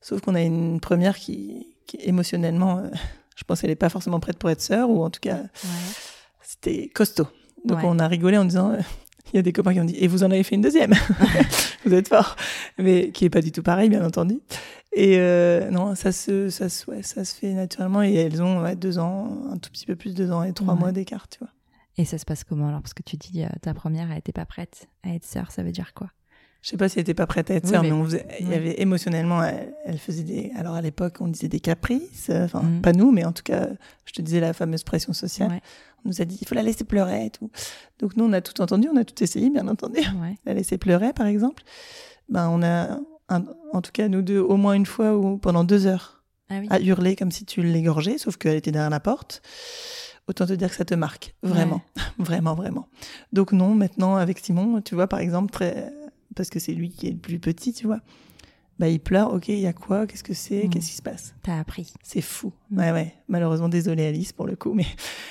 Sauf qu'on a une première qui, qui émotionnellement, euh, je pense qu'elle n'est pas forcément prête pour être sœur, ou en tout cas, Ouais. c'était costaud. Donc Ouais. on a rigolé en disant, euh, il y a des copains qui ont dit, et vous en avez fait une deuxième? Vous êtes fort. Mais qui est pas du tout pareil, bien entendu. Et euh, non, ça se, ça, se, ouais, ça se fait naturellement. Et elles ont ouais, deux ans, un tout petit peu plus, deux ans et trois mois d'écart, tu vois. Et ça se passe comment alors? Parce que tu dis euh, ta première, elle était pas prête à être sœur, ça veut dire quoi? Je sais pas si elle était pas prête à être Oui, sœur, mais- mais, on faisait- il y avait émotionnellement, elle, elle faisait des. Alors à l'époque, on disait des caprices. euh, Enfin, Mm. pas nous, mais en tout cas, je te disais la fameuse pression sociale. Ouais. On nous a dit, il faut la laisser pleurer et tout. Donc nous, on a tout entendu, on a tout essayé, bien entendu. Ouais. La laisser pleurer, par exemple. Ben, on a, un- en tout cas, nous deux, au moins une fois ou pendant deux heures, Ah oui. à hurler comme si tu l'égorgeais, sauf qu'elle était derrière la porte. Autant te dire que ça te marque, vraiment, vraiment, vraiment. Donc non, maintenant avec Simon, tu vois, par exemple, très, parce que c'est lui qui est le plus petit, tu vois. Bah, il pleure, ok, il y a quoi Qu'est-ce que c'est Mm. Qu'est-ce qui se passe? T'as appris. C'est fou. Mm. Ouais, ouais. Malheureusement, désolé Alice pour le coup, mais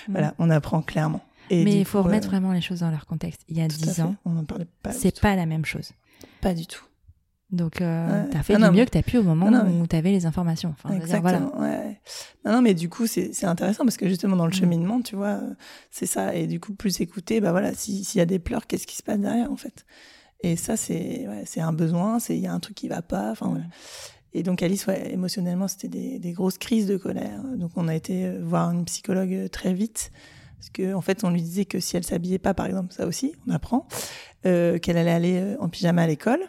Mm. voilà, on apprend clairement. Et Mais il faut coup, remettre euh, vraiment les choses dans leur contexte. Il y a tout à 10 fait. ans, On n'en parlait pas. c'est pas la même chose. Pas du tout. Donc, euh, Ouais. t'as fait Ah du mieux mais- que t'as pu au moment non, où t'avais les informations. Enfin, voilà. Exactement. ouais, ouais. Non, non, mais du coup, c'est intéressant parce que justement, dans le Mm. cheminement, tu vois, c'est ça. Et du coup, plus écouter, bah voilà, si- s'il y a des pleurs, qu'est-ce qui se passe derrière, en fait? Et ça, c'est ouais, un besoin, c'est il y a un truc qui va pas. Enfin, voilà. Et donc, Alice, ouais, émotionnellement, c'était des, des grosses crises de colère. Donc, on a été euh, voir une psychologue euh, très vite. Parce que, en fait, on lui disait que si elle s'habillait pas, par exemple, ça aussi, on apprend, euh, qu'elle allait aller en pyjama à l'école.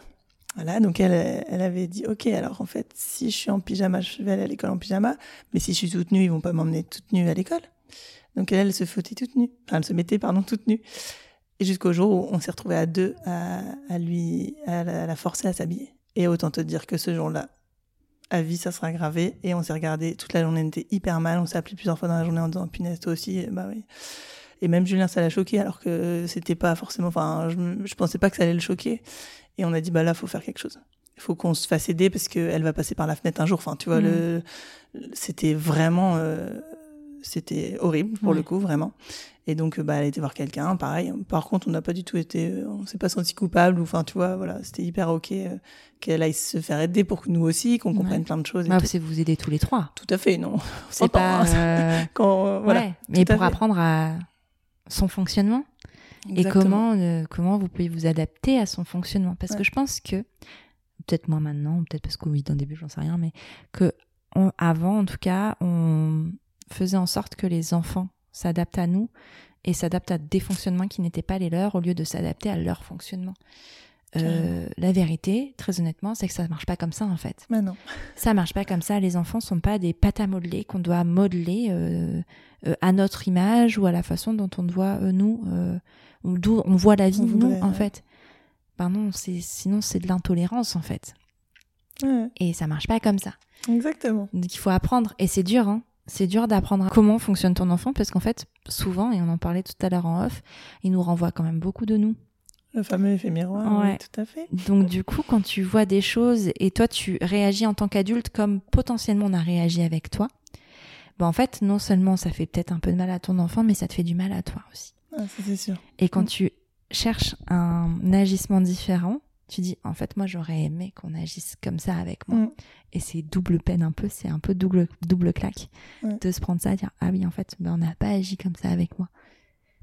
Voilà, donc elle, elle avait dit, ok, alors en fait, si je suis en pyjama, je vais aller à l'école en pyjama, mais si je suis toute nue, ils vont pas m'emmener toute nue à l'école. Donc elle, elle se foutait toute nue, enfin elle se mettait, pardon, toute nue. Et jusqu'au jour où on s'est retrouvés à deux à, à lui, à la, à la forcer à s'habiller. Et autant te dire que ce jour-là, à vie, ça sera gravé. Et on s'est regardé toute la journée, on était hyper mal. On s'est appelé plusieurs fois dans la journée en disant, punaise, toi aussi, bah oui. Et même Julien, ça l'a choqué, alors que c'était pas forcément, enfin, je, je pensais pas que ça allait le choquer. Et on a dit, bah là, faut faire quelque chose. Il faut qu'on se fasse aider parce qu'elle va passer par la fenêtre un jour. Enfin, tu vois, Mm. le, c'était vraiment, euh, c'était horrible pour Ouais. le coup, vraiment. Et donc, euh, bah, elle a été voir quelqu'un, pareil. Par contre, on n'a pas du tout été, euh, on s'est pas senti coupable ou, enfin, tu vois, voilà, c'était hyper ok euh, qu'elle aille se faire aider pour que nous aussi, qu'on Ouais. comprenne plein de choses. Tout. c'est vous aider tous les trois. Tout à fait, non. C'est pas. hein. euh, Quand, euh, voilà. ouais, mais pour fait. apprendre à son fonctionnement et Exactement. comment, euh, comment vous pouvez vous adapter à son fonctionnement. Parce Ouais. que je pense que, peut-être moi maintenant, peut-être parce que oui, dans le début, j'en sais rien, mais que on- avant, en tout cas, on faisait en sorte que les enfants s'adaptent à nous et s'adaptent à des fonctionnements qui n'étaient pas les leurs au lieu de s'adapter à leur fonctionnement. Euh, la vérité, très honnêtement, c'est que ça marche pas comme ça en fait. Mais non. Ça marche pas comme ça. Les enfants sont pas des pâtes à modeler qu'on doit modeler euh, euh, à notre image ou à la façon dont on doit euh, nous, euh, d'où on voit la vie nous en fait. Ben non, c'est sinon c'est de l'intolérance en fait. Ouais, Et ça marche pas comme ça. exactement. Donc il faut apprendre et c'est dur. Hein. C'est dur d'apprendre comment fonctionne ton enfant parce qu'en fait souvent et on en parlait tout à l'heure en off, il nous renvoie quand même beaucoup de nous. Le fameux effet miroir, Ouais. oui, tout à fait. Donc du coup, quand tu vois des choses et toi tu réagis en tant qu'adulte comme potentiellement on a réagi avec toi, ben en fait non seulement ça fait peut-être un peu de mal à ton enfant, mais ça te fait du mal à toi aussi. Ah, c'est sûr. Et quand Mm. tu cherches un agissement différent, tu dis en fait moi j'aurais aimé qu'on agisse comme ça avec moi. Mm. Et c'est double peine un peu, c'est un peu double double claque Ouais. de se prendre ça, et dire ah oui en fait ben, on n'a pas agi comme ça avec moi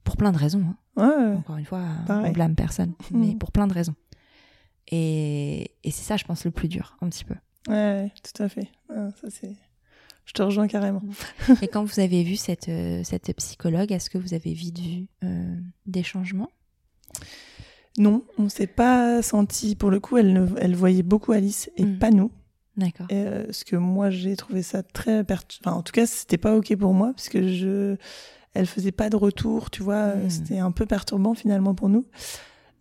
pour plein de raisons. hein. Ouais. Encore une fois, on Pareil. blâme personne, mais Mm. pour plein de raisons. Et, et c'est ça, je pense, le plus dur, un petit peu. Ouais, tout à fait. Ah, ça, c'est... je te rejoins carrément. Et quand vous avez vu cette, euh, cette psychologue, est-ce que vous avez vite vu euh, des changements? Non, on s'est pas senti. Pour le coup, elle, ne- elle voyait beaucoup Alice et Mm. pas nous. D'accord. Euh, parce que moi, j'ai trouvé ça très pertu- Enfin, en tout cas, c'était pas ok pour moi parce que je, elle faisait pas de retour, tu vois. euh, Mm. C'était un peu perturbant finalement pour nous,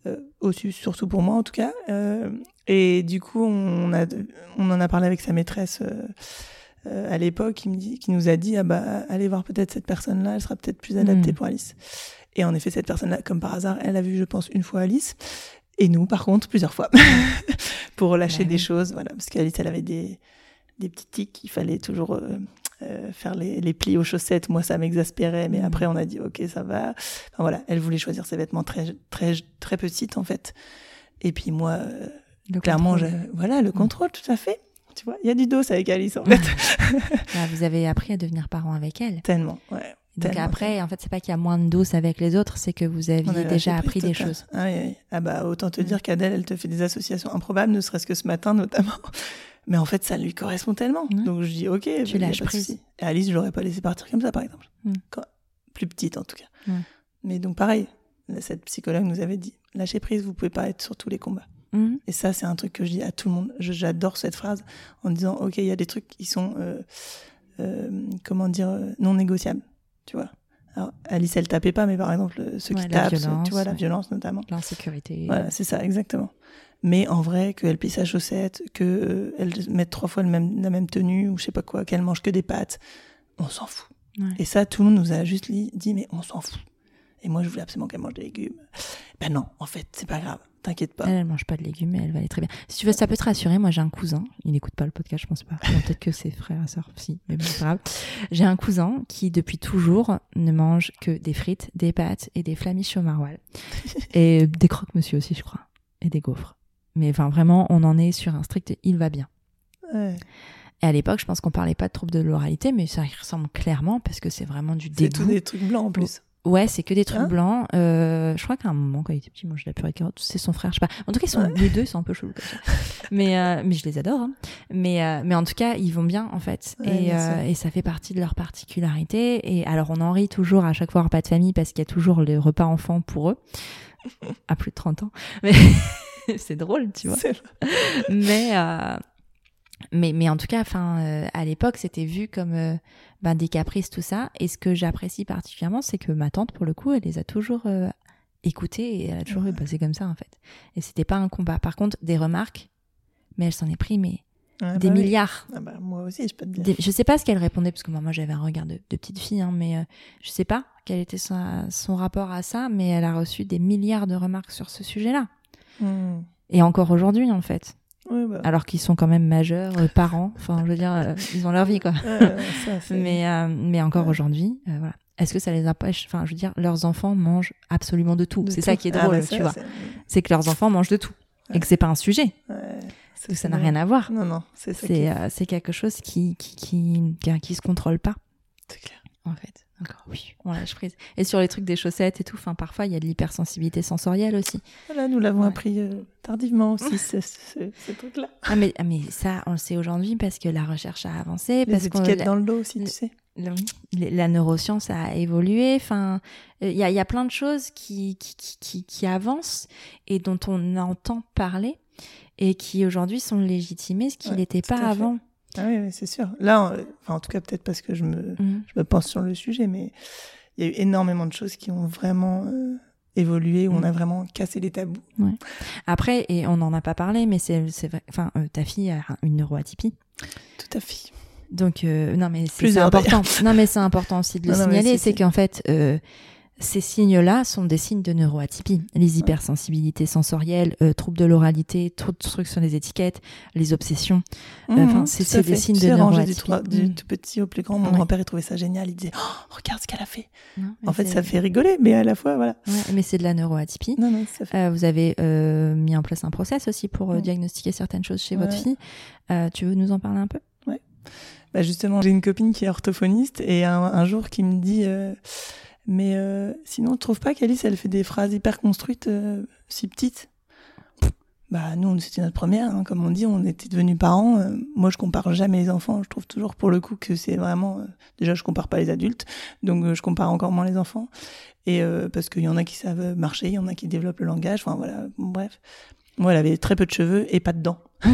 euh, aussi surtout pour moi en tout cas. Euh, et du coup, on a, on en a parlé avec sa maîtresse euh, euh, à l'époque, qui me dit, qui nous a dit, ah bah, allez voir peut-être cette personne-là, elle sera peut-être plus adaptée Mm. pour Alice. Et en effet, cette personne-là, comme par hasard, elle a vu, je pense, une fois Alice. Et nous, par contre, plusieurs fois. pour lâcher Bah des choses, voilà. Parce qu'Alice, elle avait des, des petits tics, il fallait toujours euh, euh, faire les, les plis aux chaussettes. Moi, ça m'exaspérait, mais Mm. après, on a dit, ok, ça va. Enfin, voilà, elle voulait choisir ses vêtements très, très, très petites, en fait. Et puis moi, euh, Le clairement, voilà, le contrôle, tout à fait. Tu vois, il y a du dos avec Alice, en fait. Ah, vous avez appris à devenir parent avec elle. Tellement, ouais. Donc Tellement, après, en fait, c'est pas qu'il y a moins de doses avec les autres, c'est que vous aviez déjà appris des choses. Ah, oui, oui. Ah bah autant te Mm. dire qu'Adèle, elle te fait des associations improbables, ne serait-ce que ce matin notamment. Mais en fait, ça lui correspond tellement. Donc je dis ok. bah, y a lâches prise. Et Alice, je l'aurais pas laissé partir comme ça, par exemple. Quand- Plus petite en tout cas. Mais donc pareil, cette psychologue nous avait dit lâchez prise, vous pouvez pas être sur tous les combats. Mhm. Et ça, c'est un truc que je dis à tout le monde. J'adore cette phrase en disant ok, il y a des trucs qui sont euh, euh, comment dire euh, non négociables. Tu vois. Alors, Alice, elle tapait pas, mais par exemple, ceux Ouais, qui tapent, violence, tu vois, la ouais. violence notamment. L'insécurité. Voilà, c'est ça, exactement. Mais en vrai, qu'elle plie sa chaussette, qu'elle mette trois fois le même, la même tenue, ou je sais pas quoi, qu'elle mange que des pâtes, on s'en fout. Ouais. Et ça, tout le monde nous a juste dit, mais on s'en fout. Et moi, je voulais absolument qu'elle mange des légumes. Ben non, en fait, c'est pas grave, t'inquiète pas. Elle, elle mange pas de légumes, mais elle va aller très bien. Si tu veux, ça peut te rassurer. Moi, j'ai un cousin. Il n'écoute pas le podcast, je pense pas. Peut-être que ses frères et sœurs, si, mais bon, c'est pas grave. J'ai un cousin qui, depuis toujours, ne mange que des frites, des pâtes et des flamiches au maroilles. et des croque-monsieur aussi, je crois. Et des gaufres. Mais enfin, vraiment, on en est sur un strict il va bien. Ouais. Et à l'époque, je pense qu'on parlait pas de troubles de l'oralité, mais ça y ressemble clairement parce que c'est vraiment du C'est tout dégoût. des trucs blancs en plus. Ouais, c'est que des trucs Hein blancs. Euh, je crois qu'à un moment, quand il était petit, il mangeait de la purée de carottes. C'est son frère, je sais pas. En tout cas, ils sont, Ouais. les deux, sont un peu chelous comme ça. Mais, euh, mais je les adore. hein. Mais, euh, mais en tout cas, ils vont bien, en fait. Ouais, et, euh, et ça fait partie de leur particularité. Et alors, on en rit toujours à chaque fois au repas de famille parce qu'il y a toujours le repas enfant pour eux. À plus de 30 ans. Mais c'est drôle, tu vois. Mais euh, mais mais en tout cas enfin euh, à l'époque c'était vu comme euh, ben, des caprices tout ça. Et ce que j'apprécie particulièrement c'est que ma tante pour le coup elle les a toujours écoutés et elle a toujours eu bah, c'est comme ça en fait. Et c'était pas un combat. Par contre des remarques mais elle s'en est pris mais des bah oui. milliards. Ah bah, moi aussi, je peux te dire. Des- je sais pas ce qu'elle répondait parce que moi, moi j'avais un regard de, de petite fille hein, mais je sais pas quel était son, son rapport à ça mais elle a reçu des milliards de remarques sur ce sujet et encore aujourd'hui en fait Ouais, bah. alors qu'ils sont quand même majeurs, euh, parents. Enfin, je veux dire, euh, ils ont leur vie, quoi. Ouais, ça, c'est- Mais, euh, mais encore Ouais. aujourd'hui, voilà. Est-ce que ça les empêche Enfin, je veux dire, leurs enfants mangent absolument de tout. C'est ça qui est Ah, drôle, bah, tu vois. c'est- que leurs enfants mangent de tout et que c'est pas un sujet, ça n'a rien à voir. Non, non, c'est ça. qui c'est quelque chose qui qui, qui qui qui se contrôle pas, c'est clair. en fait. D'accord. Oui, on lâche prise. Et sur les trucs des chaussettes et tout, enfin, parfois il y a de l'hypersensibilité sensorielle aussi. Voilà, nous l'avons Ouais. appris euh, tardivement aussi, ce, ce, ce truc-là. Ah mais ah, mais ça, on le sait aujourd'hui parce que la recherche a avancé, parce Les qu'on étiquettes dans le dos aussi, tu sais. La neuroscience a évolué. Enfin, il y, a, il y a plein de choses qui, qui, qui, qui, qui avancent et dont on entend parler et qui aujourd'hui sont légitimées, ce qui n'était pas fait. Ah oui, c'est sûr. Là, en, enfin, en tout cas, peut-être parce que je me, Mhm. je me pense sur le sujet, mais il y a eu énormément de choses qui ont vraiment euh, évolué, où on Mm. a vraiment cassé les tabous. Après, et on n'en a pas parlé, mais c'est vrai. Enfin, euh, ta fille a une neuroatypie. Tout à fait. Donc, euh, non, mais c'est important. non, mais c'est important aussi de le Non, signaler. si, C'est qu'en fait, ces signes-là sont des signes de neuroatypie. Les hypersensibilités sensorielles, euh, troubles de l'oralité, troubles sur les étiquettes, les obsessions. Enfin, c'est- des signes Tu de du, neuroatypie. trois- du Mm. tout petit au plus grand. Mon Ouais. grand-père, il trouvait ça génial. Il disait oh, Regarde ce qu'elle a fait. Non, En fait, ça fait rigoler, mais à la fois, voilà. Ouais, mais c'est de la neuroatypie. Non, non, ça fait. Euh, vous avez euh, mis en place un process aussi pour diagnostiquer certaines choses chez votre fille. Tu veux nous en parler un peu? Bah justement, j'ai une copine qui est orthophoniste et un, un jour qui me dit euh, Mais euh, sinon, tu trouves pas qu'Alice, elle fait des phrases hyper construites euh, si petites? Bah nous c'était notre première hein, comme on dit on était devenus parents euh, moi je compare jamais les enfants je trouve toujours pour le coup que c'est vraiment euh, déjà je compare pas les adultes donc euh, je compare encore moins les enfants. Et parce qu'il y en a qui savent marcher il y en a qui développent le langage enfin voilà bref. Moi elle avait très peu de cheveux et pas de dents.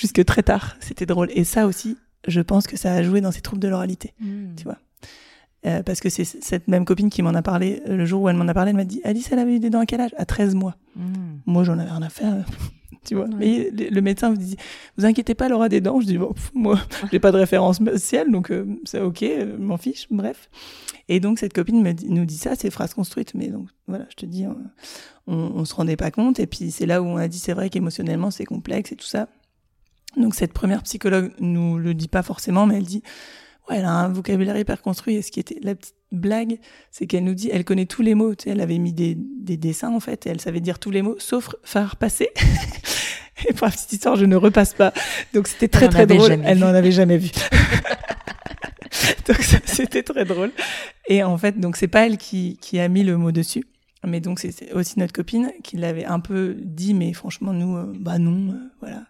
Jusque très tard c'était drôle. Et ça aussi je pense que ça a joué dans ses troubles de l'oralité Hmm. tu vois parce que c'est cette même copine qui m'en a parlé le jour où elle m'en a parlé elle m'a dit Alice elle avait eu des dents à quel âge? À 13 mois. Hmm. moi j'en avais rien à faire tu vois. Ouais. mais le, médecin vous dit vous inquiétez pas elle aura des dents. Je dis bon pff, moi j'ai pas de référence ciel donc euh, c'est ok euh, je m'en fiche bref. Et donc cette copine me dit- nous dit ça c'est phrase construite mais donc voilà je te dis on, on, se rendait pas compte. Et puis c'est là où on a dit c'est vrai qu'émotionnellement c'est complexe et tout ça. Donc cette première psychologue nous le dit pas forcément mais elle dit elle a un vocabulaire hyper construit. Et ce qui était la petite blague c'est qu'elle nous dit elle connaît tous les mots. Tu sais elle avait mis des, des dessins en fait et elle savait dire tous les mots sauf faire passer et pour la petite histoire je ne repasse pas. Donc c'était très très drôle. elle n'en avait jamais vu. Donc c'était très drôle. Et en fait donc c'est pas elle qui, qui a mis le mot dessus. Mais donc c'est c'est aussi notre copine qui l'avait un peu dit mais franchement nous euh, bah non euh, voilà.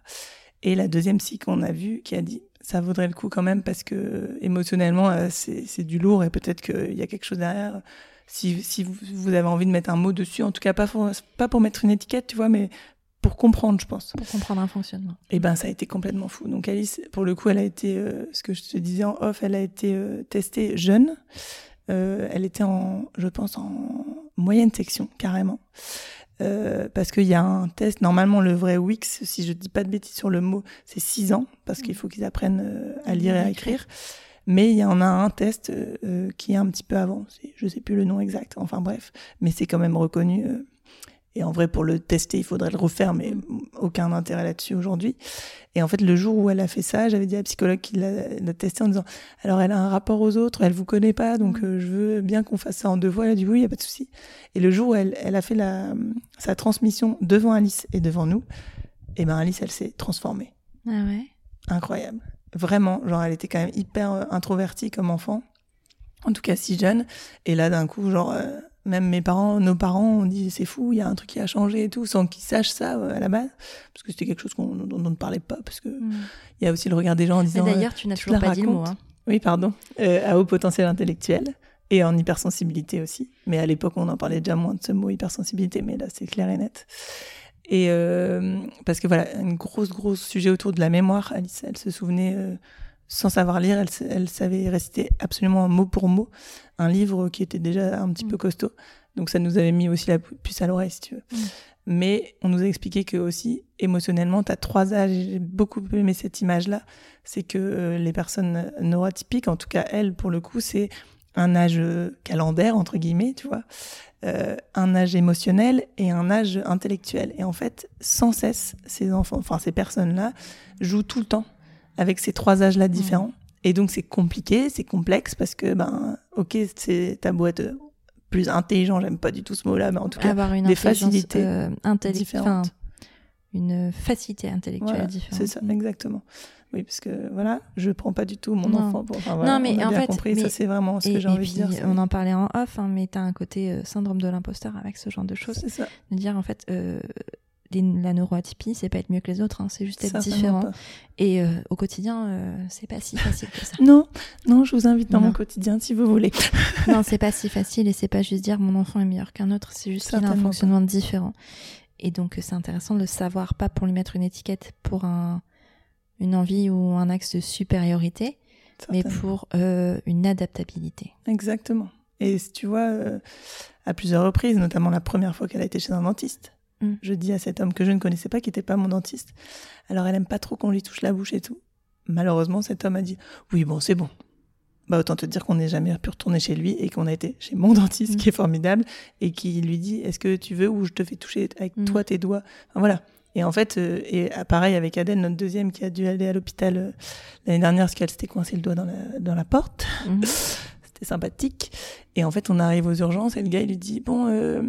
Et la deuxième psy qu'on a vue qui a dit ça vaudrait le coup quand même parce que émotionnellement euh, c'est du lourd et peut-être qu'il y a quelque chose derrière si, si vous, vous avez envie de mettre un mot dessus en tout cas pas pour, pas pour mettre une étiquette tu vois mais pour comprendre je pense Pour comprendre un fonctionnement. et ben ça a été complètement fou. Donc Alice, pour le coup, elle a été, euh, ce que je te disais en off, elle a été euh, testée jeune. Euh, elle était en, je pense, en moyenne section carrément. Euh, parce qu'il y a un test, normalement le vrai Wix, si je dis pas de bêtises sur le mot, c'est 6 ans, parce qu'il faut qu'ils apprennent euh, à lire et à écrire. Mais il y en a un test euh, qui est un petit peu avant, je sais plus le nom exact, enfin bref, mais c'est quand même reconnu. Et en vrai, pour le tester, il faudrait le refaire, mais aucun intérêt là-dessus aujourd'hui. Et en fait, le jour où elle a fait ça, j'avais dit à la psychologue qui l'a testé en disant Alors, elle a un rapport aux autres, elle vous connaît pas, donc euh, je veux bien qu'on fasse ça en deux fois. Elle a dit Oui, il n'y a pas de souci. Et le jour où elle, elle a fait la, sa transmission devant Alice et devant nous, et ben Alice, elle s'est transformée. Ah ouais. Incroyable. Vraiment, genre, elle était quand même hyper euh, introvertie comme enfant. En tout cas, si jeune. Et là, d'un coup, genre, euh, même mes parents, nos parents, on dit c'est fou, il y a un truc qui a changé et tout, sans qu'ils sachent ça euh, à la base. Parce que c'était quelque chose qu'on, dont on ne parlait pas. Parce que Hmm. il y a aussi le regard des gens en Mais disant. euh, d'ailleurs, tu n'as toujours pas dit le mot. hein. oui, pardon. Euh, à haut potentiel intellectuel et en hypersensibilité aussi. Mais à l'époque, on en parlait déjà moins de ce mot hypersensibilité, mais là, c'est clair et net. Et euh, parce que voilà, un gros, gros sujet autour de la mémoire. Alice, elle se souvenait, euh, sans savoir lire, elle, savait réciter absolument mot pour mot un livre qui était déjà un petit Mm. peu costaud. Donc ça nous avait mis aussi la pu- puce à l'oreille, si tu veux. Mm. Mais on nous a expliqué que aussi, émotionnellement, tu as trois âges. J'ai beaucoup aimé cette image-là. C'est que euh, les personnes neurotypiques, en tout cas elles, pour le coup, c'est un âge euh, calendaire, entre guillemets, tu vois, euh, un âge émotionnel et un âge intellectuel. Et en fait, sans cesse, ces enfants, enfin ces personnes-là, jouent tout le temps avec ces trois âges-là différents. Et donc c'est compliqué, c'est complexe parce que, ben, ok, c'est ta boîte euh, plus intelligent, j'aime pas du tout ce mot-là, mais en tout cas, Avoir une des facilités euh, différentes. une facilité intellectuelle Voilà, différente. c'est ça, exactement. Oui, parce que voilà, je prends pas du tout mon Non. enfant pour. enfin, voilà, Non, mais on a en bien fait, compris, mais- ça c'est vraiment ce Et, que j'ai envie de dire. on en parlait en off, hein, mais tu as un côté euh, syndrome de l'imposteur avec ce genre de choses. C'est ça. De dire, en fait, euh, les- la neuroatypie, c'est pas être mieux que les autres, hein, c'est juste être différent. Et euh, au quotidien, euh, c'est pas si facile que ça. Non, non, je vous invite dans Non. mon quotidien si vous voulez. non, c'est pas si facile et c'est pas juste dire mon enfant est meilleur qu'un autre, c'est juste qu'il a un fonctionnement différent. Et donc, c'est intéressant de le savoir, pas pour lui mettre une étiquette pour un, une envie ou un axe de supériorité, mais pour euh, une adaptabilité. Exactement. Et tu vois, euh, à plusieurs reprises, notamment la première fois qu'elle a été chez un dentiste, Mm. je dis à cet homme que je ne connaissais pas, qui n'était pas mon dentiste, alors elle aime pas trop qu'on lui touche la bouche et tout. Malheureusement, cet homme a dit Oui, bon, c'est bon. Bah, autant te dire qu'on n'est jamais pu retourner chez lui et qu'on a été chez mon dentiste, Mm. qui est formidable, et qui lui dit Est-ce que tu veux ou je te fais toucher avec Mm. toi tes doigts? Enfin, Voilà. Et en fait, euh, et ah, pareil avec Adèle, notre deuxième, qui a dû aller à l'hôpital euh, l'année dernière parce qu'elle s'était coincée le doigt dans la, dans la porte. Mhm. Sympathique. Et en fait, on arrive aux urgences et le gars, il lui dit Bon, euh,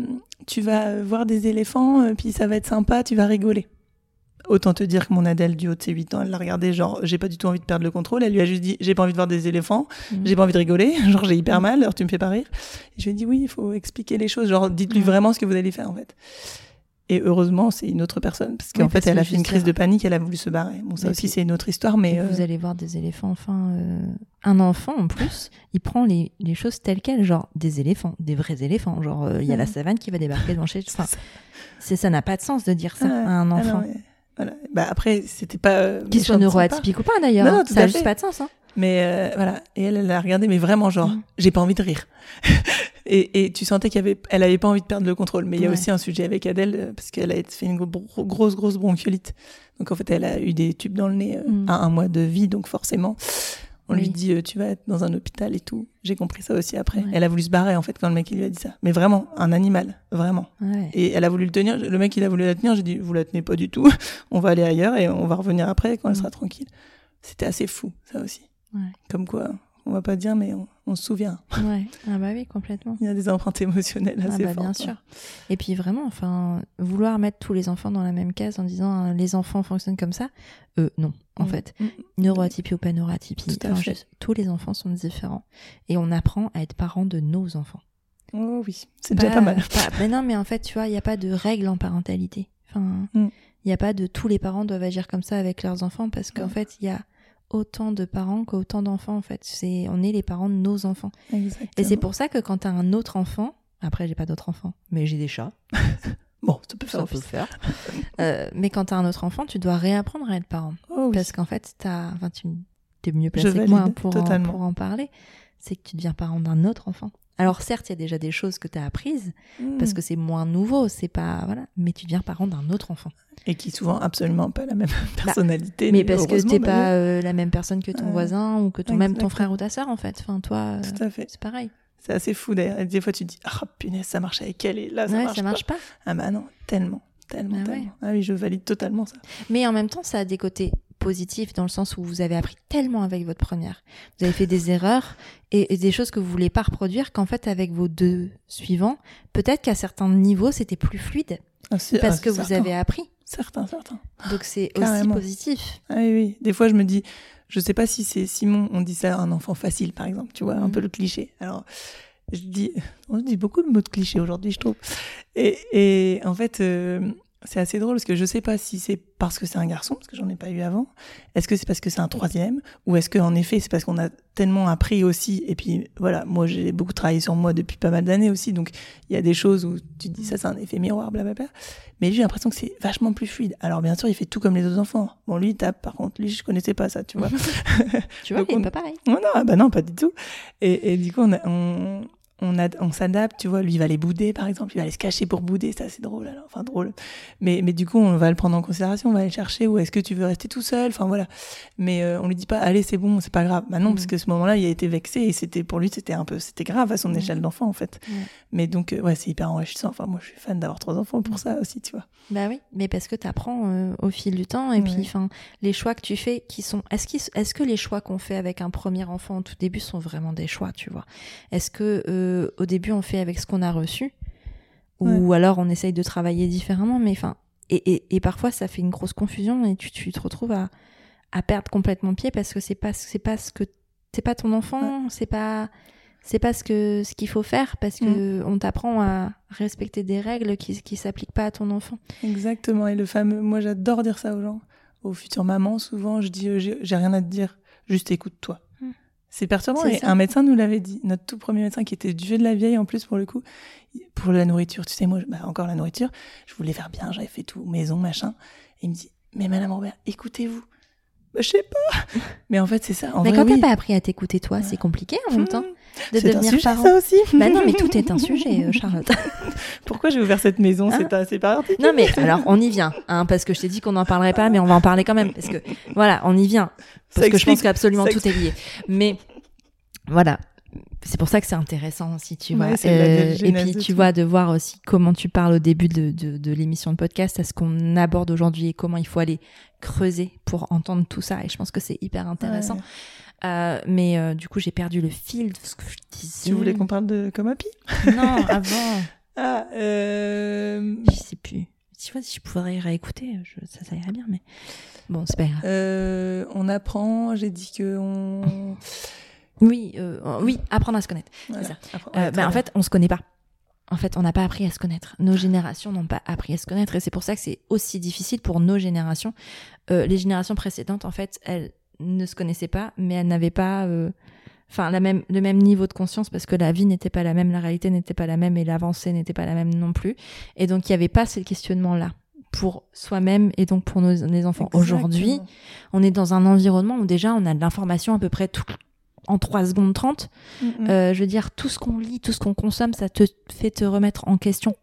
tu vas voir des éléphants, euh, puis ça va être sympa, tu vas rigoler. Autant te dire que mon Adèle, du haut de ses 8 ans, elle l'a regardé, genre, j'ai pas du tout envie de perdre le contrôle. Elle lui a juste dit J'ai pas envie de voir des éléphants, Mhm. j'ai pas envie de rigoler, genre, j'ai hyper mal, alors tu me fais pas rire. Et je lui ai dit Oui, il faut expliquer les choses, genre, dites-lui Ouais. vraiment ce que vous allez faire, en fait. Et heureusement, c'est une autre personne. Parce qu'en Oui, fait, elle a fait une crise de panique, elle a voulu se barrer. Bon, ça Mais aussi, c'est une autre histoire, mais. Et euh, Vous allez voir des éléphants, enfin, euh, un enfant en plus, il prend les, les choses telles quelles, genre des éléphants, des vrais éléphants. Genre, euh, il y a la savane qui va débarquer devant chez. Enfin, ça n'a pas de sens de dire ça Ah, à un ah enfant. non, mais- voilà. Bah, après, c'était pas. euh, Qu'il soit méchant de sa part. neuroatypique ou pas d'ailleurs, Non, non, hein. tout ça a à juste pas de sens. Hein. Mais euh, voilà, et elle, elle a regardé, mais vraiment genre, Mm. j'ai pas envie de rire. et, et tu sentais qu'elle avait, elle avait pas envie de perdre le contrôle. Mais il y a aussi un sujet avec Adèle euh, parce qu'elle a fait une gro- grosse, grosse bronchiolite. Donc en fait, elle a eu des tubes dans le nez euh, Mm. à un mois de vie, donc forcément, on lui dit, euh, tu vas être dans un hôpital et tout. J'ai compris ça aussi après. Ouais. Elle a voulu se barrer en fait quand le mec il lui a dit ça. Mais vraiment, un animal, vraiment. Ouais. Et elle a voulu le tenir. Le mec, il a voulu la tenir. J'ai dit, vous la tenez pas du tout. on va aller ailleurs et on va revenir après quand elle Mm. sera tranquille. C'était assez fou, ça aussi. Comme quoi, on va pas dire, mais on, on se souvient. Ouais. Ah bah oui, complètement. Il y a des empreintes émotionnelles Ah assez bah, fortes. bien sûr. Et puis vraiment, enfin, vouloir mettre tous les enfants dans la même case en disant euh, les enfants fonctionnent comme ça, euh, non, en Mm. fait. Mm. Neuroatypie ou pas neuroatypie, enfin, tous les enfants sont différents. Et on apprend à être parents de nos enfants. Oh oui, c'est déjà pas mal. pas- mais non, mais en fait, tu vois, il n'y a pas de règle en parentalité. Enfin, il Mm. n'y a pas de tous les parents doivent agir comme ça avec leurs enfants parce qu'en fait, il y a autant de parents qu'autant d'enfants en fait. C'est on est les parents de nos enfants. Exactement. Et c'est pour ça que quand tu as un autre enfant, après j'ai pas d'autres enfants, mais j'ai des chats, Bon, ça peut faire ça peut faire. Euh, mais quand tu as un autre enfant, tu dois réapprendre à être parent Oh oui. parce qu'en fait, t'as enfin tu es mieux placé que moi pour en, pour en parler, c'est que tu deviens parent d'un autre enfant. Alors certes, il y a déjà des choses que tu as apprises Mm. parce que c'est moins nouveau, c'est pas voilà, mais tu deviens parent d'un autre enfant. Et qui souvent absolument pas la même personnalité. mais parce que t'es pas d'ailleurs. euh, la même personne que ton voisin ou que ton même ton frère ou ta sœur en fait. Enfin toi, euh, Tout à fait. c'est pareil. C'est assez fou d'ailleurs. Des fois, tu te dis, ah punaise, ça marche avec elle et là, ça ouais, marche ça pas. marche pas. Ah bah non, tellement, tellement, Ah ouais. tellement. Ah oui, je valide totalement ça. Mais en même temps, ça a des côtés positifs dans le sens où vous avez appris tellement avec votre première. Vous avez fait des erreurs et, et des choses que vous voulez pas reproduire qu'en fait avec vos deux suivants, peut-être qu'à certains niveaux c'était plus fluide Ah, parce ah, que vous avez appris. Certains, certains. Donc c'est aussi positif. Ah oui, oui. Des fois, je me dis, je sais pas si c'est Simon, on dit ça à un enfant facile, par exemple, tu vois, un Mhm. peu le cliché. Alors, je dis, on dit beaucoup de mots de cliché aujourd'hui, je trouve. Et, et en fait, euh, c'est assez drôle parce que je sais pas si c'est parce que c'est un garçon, parce que j'en ai pas eu avant. Est-ce que c'est parce que c'est un troisième? Ou est-ce que en effet c'est parce qu'on a tellement appris aussi et puis voilà, moi j'ai beaucoup travaillé sur moi depuis pas mal d'années aussi, donc il y a des choses où tu te dis ça c'est un effet miroir, blablabla. Mais j'ai l'impression que c'est vachement plus fluide. Alors bien sûr il fait tout comme les autres enfants. Bon lui il tape, par contre lui je connaissais pas ça, tu vois. Tu vois, Donc, il est on- pas pareil. Oh non, ah bah non, pas du tout. Et, et du coup, on, a- on, on, a- on s'adapte, tu vois. Lui, il va aller bouder, par exemple. Il va aller se cacher pour bouder. Ça, c'est drôle, alors. Enfin, drôle. Mais, mais du coup, on va le prendre en considération. On va aller le chercher. Ou est-ce que tu veux rester tout seul Enfin, voilà. Mais euh, on lui dit pas, allez, c'est bon, c'est pas grave. Bah non, Mm. parce que ce moment-là, il a été vexé. Et c'était, pour lui, c'était un peu, c'était grave à son Mm. échelle d'enfant, en fait. Mais donc, euh, ouais, c'est hyper enrichissant. Enfin, moi, je suis fan d'avoir trois enfants Mm. pour ça aussi, tu vois. Bah oui, mais parce que tu apprends au fil du temps et puis enfin les choix que tu fais qui sont est-ce est-ce que les choix qu'on fait avec un premier enfant au tout début sont vraiment des choix, tu vois? Est-ce que au début on fait avec ce qu'on a reçu ou alors on essaye de travailler différemment mais enfin et, et, et parfois ça fait une grosse confusion et tu, tu te retrouves à, à perdre complètement pied parce que c'est pas c'est pas ce que c'est pas ton enfant, c'est pas c'est pas ce que ce qu'il faut faire parce que on t'apprend à respecter des règles qui qui s'appliquent pas à ton enfant. Exactement. Et le fameux, moi j'adore dire ça aux gens, aux futures mamans. Souvent, je dis, euh, j'ai j'ai rien à te dire, juste écoute-toi. C'est perturbant. Et un médecin nous l'avait dit, notre tout premier médecin qui était du de la vieille en plus pour le coup, pour la nourriture. Tu sais, moi, bah, encore la nourriture, je voulais faire bien, j'avais fait tout, maison, machin. Et il me dit, mais Madame Robert, écoutez-vous. Bah, je sais pas. mais en fait, c'est ça. En mais vrai, quand oui. t'as pas appris à t'écouter toi, c'est compliqué en même Hmm. temps de C'est un devenir sujet, parent. ça aussi. Bah non, mais tout est un sujet, euh, Charlotte. Pourquoi j'ai ouvert cette maison Hein C'est assez parti. non mais alors on y vient, hein, parce que je t'ai dit qu'on n'en parlerait pas, mais on va en parler quand même, parce que voilà, on y vient, parce Ça que je pense qu'absolument tout est lié. Mais voilà, c'est pour ça que c'est intéressant aussi, tu vois. Ouais, Euh, et puis tu vois de voir aussi comment tu parles au début de, de, de l'émission de podcast, à ce qu'on aborde aujourd'hui et comment il faut aller creuser pour entendre tout ça. Et je pense que c'est hyper intéressant. Ouais. Euh, mais euh, du coup, j'ai perdu le fil de ce que je disais. Tu voulais qu'on parle de comme Happy? Non, avant. Ah, euh... Je sais plus. Tu vois, si je pourrais réécouter, je- ça, ça irait bien, mais bon, c'est pas grave. Euh, on apprend, j'ai dit que on. Oui, oui, apprendre à se connaître. Voilà. ça. Bah, en fait, on se connaît pas. En fait, on n'a pas appris à se connaître. Nos générations n'ont pas appris à se connaître. Et c'est pour ça que c'est aussi difficile pour nos générations. Les générations précédentes, en fait, elles ne se connaissaient pas, mais elles n'avaient pas euh, enfin la même le même niveau de conscience parce que la vie n'était pas la même, la réalité n'était pas la même et l'avancée n'était pas la même non plus. Et donc il n'y avait pas ce questionnement là pour soi-même et donc pour nos les enfants. Aujourd'hui, on est dans un environnement où déjà on a de l'information à peu près tout en 3 secondes 30. Euh, je veux dire, tout ce qu'on lit, tout ce qu'on consomme, ça te fait te remettre en question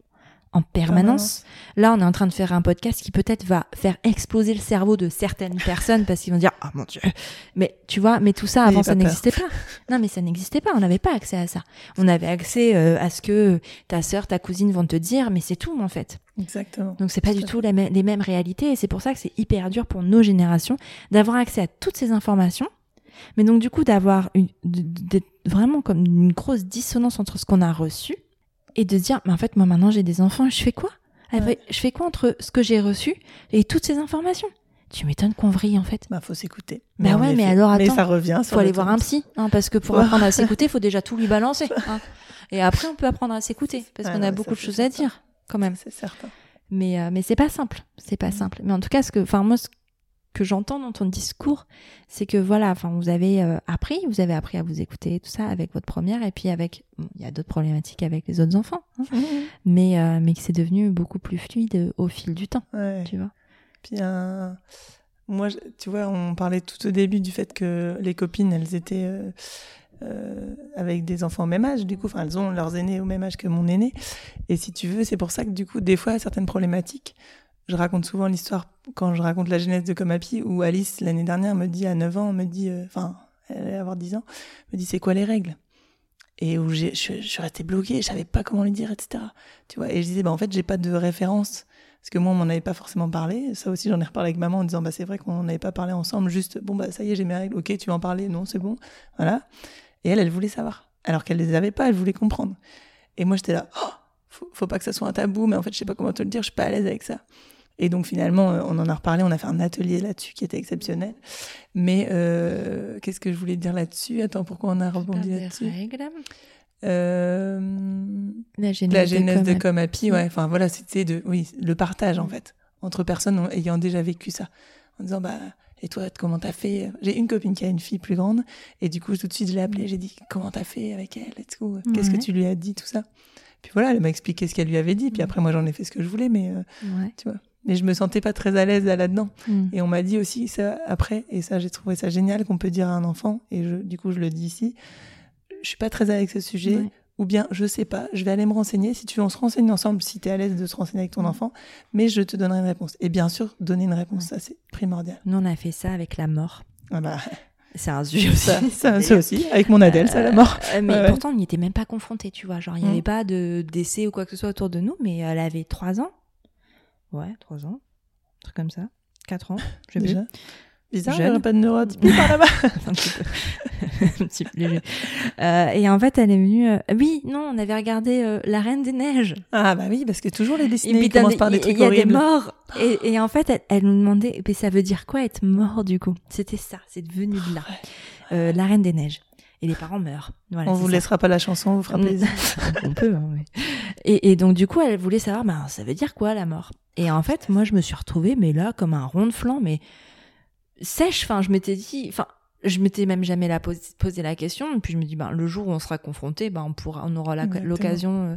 en permanence. Là, on est en train de faire un podcast qui peut-être va faire exploser le cerveau de certaines personnes parce qu'ils vont dire, oh mon dieu. Mais tu vois, mais tout ça avant, ça n'existait pas. Non, mais ça n'existait pas. On n'avait pas accès à ça. On avait accès euh, à ce que ta sœur, ta cousine vont te dire, mais c'est tout en fait. Exactement. Donc c'est pas du tout les mêmes réalités et c'est pour ça que c'est hyper dur pour nos générations d'avoir accès à toutes ces informations. Mais donc du coup d'avoir une, vraiment comme une grosse dissonance entre ce qu'on a reçu et de se dire, mais en fait, moi maintenant j'ai des enfants, je fais quoi Je fais quoi entre ce que j'ai reçu et toutes ces informations? Tu m'étonnes qu'on vrille en fait. Bah faut s'écouter. Bah ouais, mais alors attends. Mais ça revient. Faut aller voir un psy, hein, parce que pour apprendre à s'écouter, faut déjà tout lui balancer. Hein. Et après, on peut apprendre à s'écouter, parce qu'on a beaucoup de choses à dire, quand même. C'est certain. Mais euh, mais c'est pas simple, c'est pas mm. simple. Mais en tout cas, ce que, enfin moi, ce que j'entends dans ton discours, c'est que voilà, enfin, vous avez euh, appris, vous avez appris à vous écouter, tout ça avec votre première, et puis avec, il y a d'autres problématiques avec les autres enfants, hein. mmh. mais euh, mais que c'est devenu beaucoup plus fluide au fil du temps, tu vois. Puis moi, tu vois, on parlait tout au début du fait que les copines, elles étaient euh, avec des enfants au même âge, du coup, enfin, elles ont leurs aînés au même âge que mon aîné, et si tu veux, c'est pour ça que du coup, des fois, certaines problématiques je raconte souvent l'histoire quand je raconte la genèse de Comapi où Alice l'année dernière me dit à 9 ans, me dit, euh, enfin, elle allait avoir 10 ans, me dit c'est quoi les règles? Et où je, je, suis restée bloquée, je savais pas comment lui dire, etc. Tu vois, et je disais, bah en fait, j'ai pas de référence parce que moi, on m'en avait pas forcément parlé. Ça aussi, j'en ai reparlé avec maman en disant, bah c'est vrai qu'on n'avait pas parlé ensemble, juste, bon bah ça y est, j'ai mes règles, ok, tu vas en parler, non, c'est bon, voilà. Et elle, elle voulait savoir, alors qu'elle les avait pas, elle voulait comprendre. Et moi, j'étais là, oh, faut, faut pas que ça soit un tabou, mais en fait, je sais pas comment te le dire, je suis pas à l'aise avec ça. Et donc finalement, euh, on en a reparlé, on a fait un atelier là-dessus qui était exceptionnel. Mais euh, qu'est-ce que je voulais dire là-dessus? Attends, pourquoi on a rebondi là-dessus? euh, la genèse, de, Comapi, ouais. Enfin voilà, c'était de, oui, le partage en fait entre personnes ayant déjà vécu ça, en disant bah et toi comment t'as fait? J'ai une copine qui a une fille plus grande et du coup tout de suite je l'ai appelée, j'ai dit comment t'as fait avec elle et tout, qu'est-ce que tu lui as dit tout ça? Puis voilà, elle m'a expliqué ce qu'elle lui avait dit, puis après moi j'en ai fait ce que je voulais, mais tu vois mais je me sentais pas très à l'aise là-dedans. Mm. Et on m'a dit aussi ça après, et ça j'ai trouvé ça génial qu'on peut dire à un enfant, et je, du coup je le dis ici, je suis pas très à l'aise avec ce sujet, ou bien je sais pas, je vais aller me renseigner, si tu veux on se renseigne ensemble si tu es à l'aise de se renseigner avec ton mm. enfant, mais je te donnerai une réponse. Et bien sûr, donner une réponse, ça c'est primordial. Nous on a fait ça avec la mort. Ah bah... C'est un sujet aussi. Ça, ça, aussi, avec mon Adèle, ça la mort. Euh, mais pourtant, on n'y était même pas confronté, tu vois. Genre, il n'y avait mm. pas de décès ou quoi que ce soit autour de nous, mais elle avait trois ans. Ouais, trois ans truc comme ça. 4 ans, je sais Déjà. Bizarre, il n'y a pas de neurotypie par là-bas. un petit peu. un petit peu léger. Euh, et en fait, elle est venue. Euh... Oui, non, on avait regardé euh, La Reine des Neiges. Ah, bah oui, parce que toujours les Disney commencent par des trucs Il y a des morts. Et, et en fait, elle, elle, nous demandait Mais ça veut dire quoi être mort du coup? C'était ça, c'est devenu de là. Euh, la Reine des Neiges. Et les parents meurent. Voilà, on vous laissera pas la chanson, on vous fera plaisir. on peut, hein, oui. Et, et donc, du coup, elle voulait savoir bah, ça veut dire quoi la mort? Et en fait, moi, je me suis retrouvée, mais là, comme un rond de flanc, mais sèche. Enfin, je m'étais dit, enfin, je m'étais même jamais la posé, la question. Et puis je me dis, ben, le jour où on sera confronté, ben, on pourra, on aura l'occasion. Euh,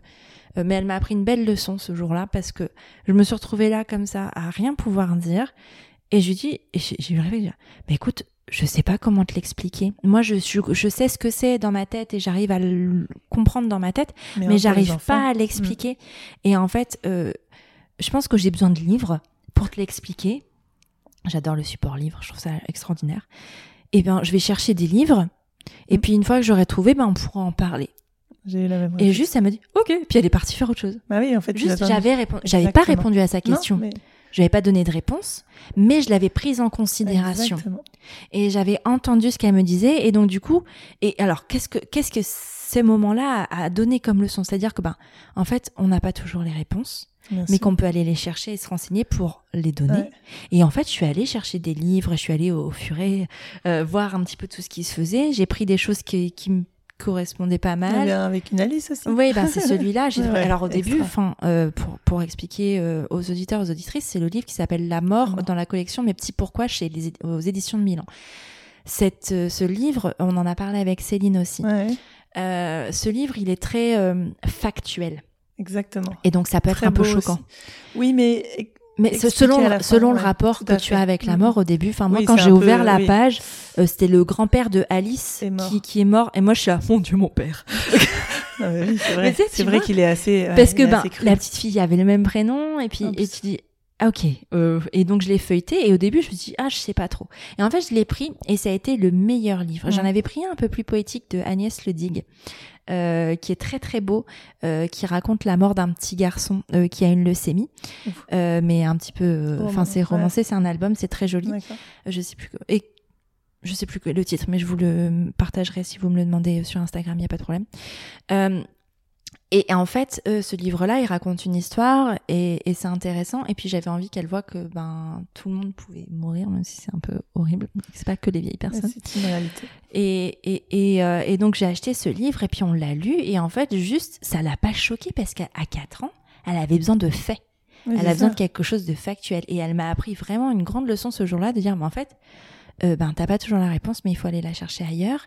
euh, mais elle m'a appris une belle leçon ce jour-là parce que je me suis retrouvée là comme ça, à rien pouvoir dire. Et je lui dis, et j'ai eu rêvé de dire, mais écoute, je sais pas comment te l'expliquer. Moi, je, je, sais ce que c'est dans ma tête et j'arrive à le comprendre dans ma tête, mais, j'arrive pas à l'expliquer. Mm. Et en fait, euh, je pense que j'ai besoin de livres pour te l'expliquer. J'adore le support livre, je trouve ça extraordinaire. Et eh bien, je vais chercher des livres. Et mm. puis, une fois que j'aurai trouvé, ben, on pourra en parler. J'ai la même Et juste, elle m'a dit, OK. Puis elle est partie faire autre chose. Bah oui, en fait. Juste, j'avais répondu, j'avais pas répondu à sa question. mais... Je n'avais pas donné de réponse, mais je l'avais prise en considération. Exactement. Et j'avais entendu ce qu'elle me disait. Et donc, du coup, et alors, qu'est-ce que, qu'est-ce que ces moments-là a donné comme leçon? C'est-à-dire que, ben, en fait, on n'a pas toujours les réponses mais qu'on peut aller les chercher et se renseigner pour les donner. Et en fait, je suis allée chercher des livres, je suis allée au furet euh, voir un petit peu tout ce qui se faisait. J'ai pris des choses qui, qui, correspondait pas mal. avec une Alice aussi. Oui, ben c'est celui-là. J'ai- Ouais, ouais, Alors au début, enfin, euh, pour, pour expliquer euh, aux auditeurs, aux auditrices, c'est le livre qui s'appelle La mort mort. dans la collection Mes petits pourquoi chez les aux éditions de Milan. Cette, euh, ce livre, on en a parlé avec Céline aussi. Ouais, ce livre, il est très factuel. exactement. Et donc ça peut être un peu choquant. aussi. Oui, mais Mais selon, à fin, selon le rapport que à tu as avec la Mhm. mort au début, enfin moi Oui, quand j'ai ouvert peu- la oui. page, euh, c'était le grand-père de Alice qui, qui est mort et moi je suis là, mon Dieu mon père. Ah oui, c'est vrai. C'est qu'il est assez. Parce que ben, la petite fille avait le même prénom et puis Oups. et tu dis ah ok. Euh, et donc je l'ai feuilleté et au début je me suis dit ah je sais pas trop. Et en fait je l'ai pris et ça a été le meilleur livre. J'en avais pris un un peu plus poétique de Agnès Le Digue euh, qui est très très beau euh, qui raconte la mort d'un petit garçon qui a une leucémie. Mais un petit peu enfin c'est ouais. romancé c'est un album c'est très joli. Je sais plus et je sais plus le titre mais je vous le partagerai si vous me le demandez sur Instagram il y a pas de problème. Euh, et en fait, euh, ce livre-là, il raconte une histoire et, et c'est intéressant. Et puis j'avais envie qu'elle voit que ben tout le monde pouvait mourir, même si c'est un peu horrible. C'est pas que les vieilles personnes. C'est une réalité. Et, et, et, euh, et donc j'ai acheté ce livre et puis on l'a lu et en fait juste ça l'a pas choquée parce qu'à à 4 ans, elle avait besoin de faits. Oui, Elle a besoin ça. de quelque chose de factuel. Et elle m'a appris vraiment une grande leçon ce jour-là de dire, mais en fait, euh, ben t'as pas toujours la réponse, mais il faut aller la chercher ailleurs.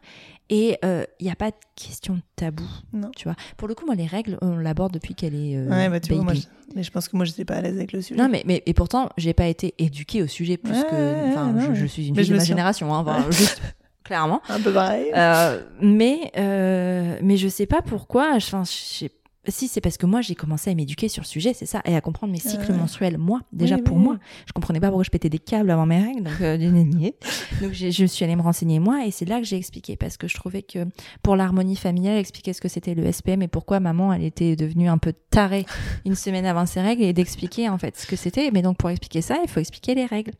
Et il n'y a pas de question tabou, Non. tu vois. Pour le coup, moi, les règles, on l'aborde depuis qu'elle est euh, Ouais, bah tu vois, moi, baby. je... mais je pense que moi, j'étais pas à l'aise avec le sujet. Non, mais, mais et pourtant, j'ai pas été éduquée au sujet plus Ouais, que. Enfin, je, suis une fille de ma génération, hein, enfin, juste clairement. Un peu pareil. Euh, mais euh, mais je sais pas pourquoi. Enfin, je sais- si c'est parce que moi j'ai commencé à m'éduquer sur le sujet, c'est ça, et à comprendre mes cycles Ouais. menstruels. Moi, déjà Oui, pour oui. moi, je comprenais pas pourquoi je pétais des câbles avant mes règles, donc euh, donc je suis allée me renseigner moi, et c'est là que j'ai expliqué parce que je trouvais que pour l'harmonie familiale, expliquer ce que c'était le SPM et pourquoi maman elle était devenue un peu tarée une semaine avant ses règles et d'expliquer en fait ce que c'était. Mais donc pour expliquer ça, il faut expliquer les règles.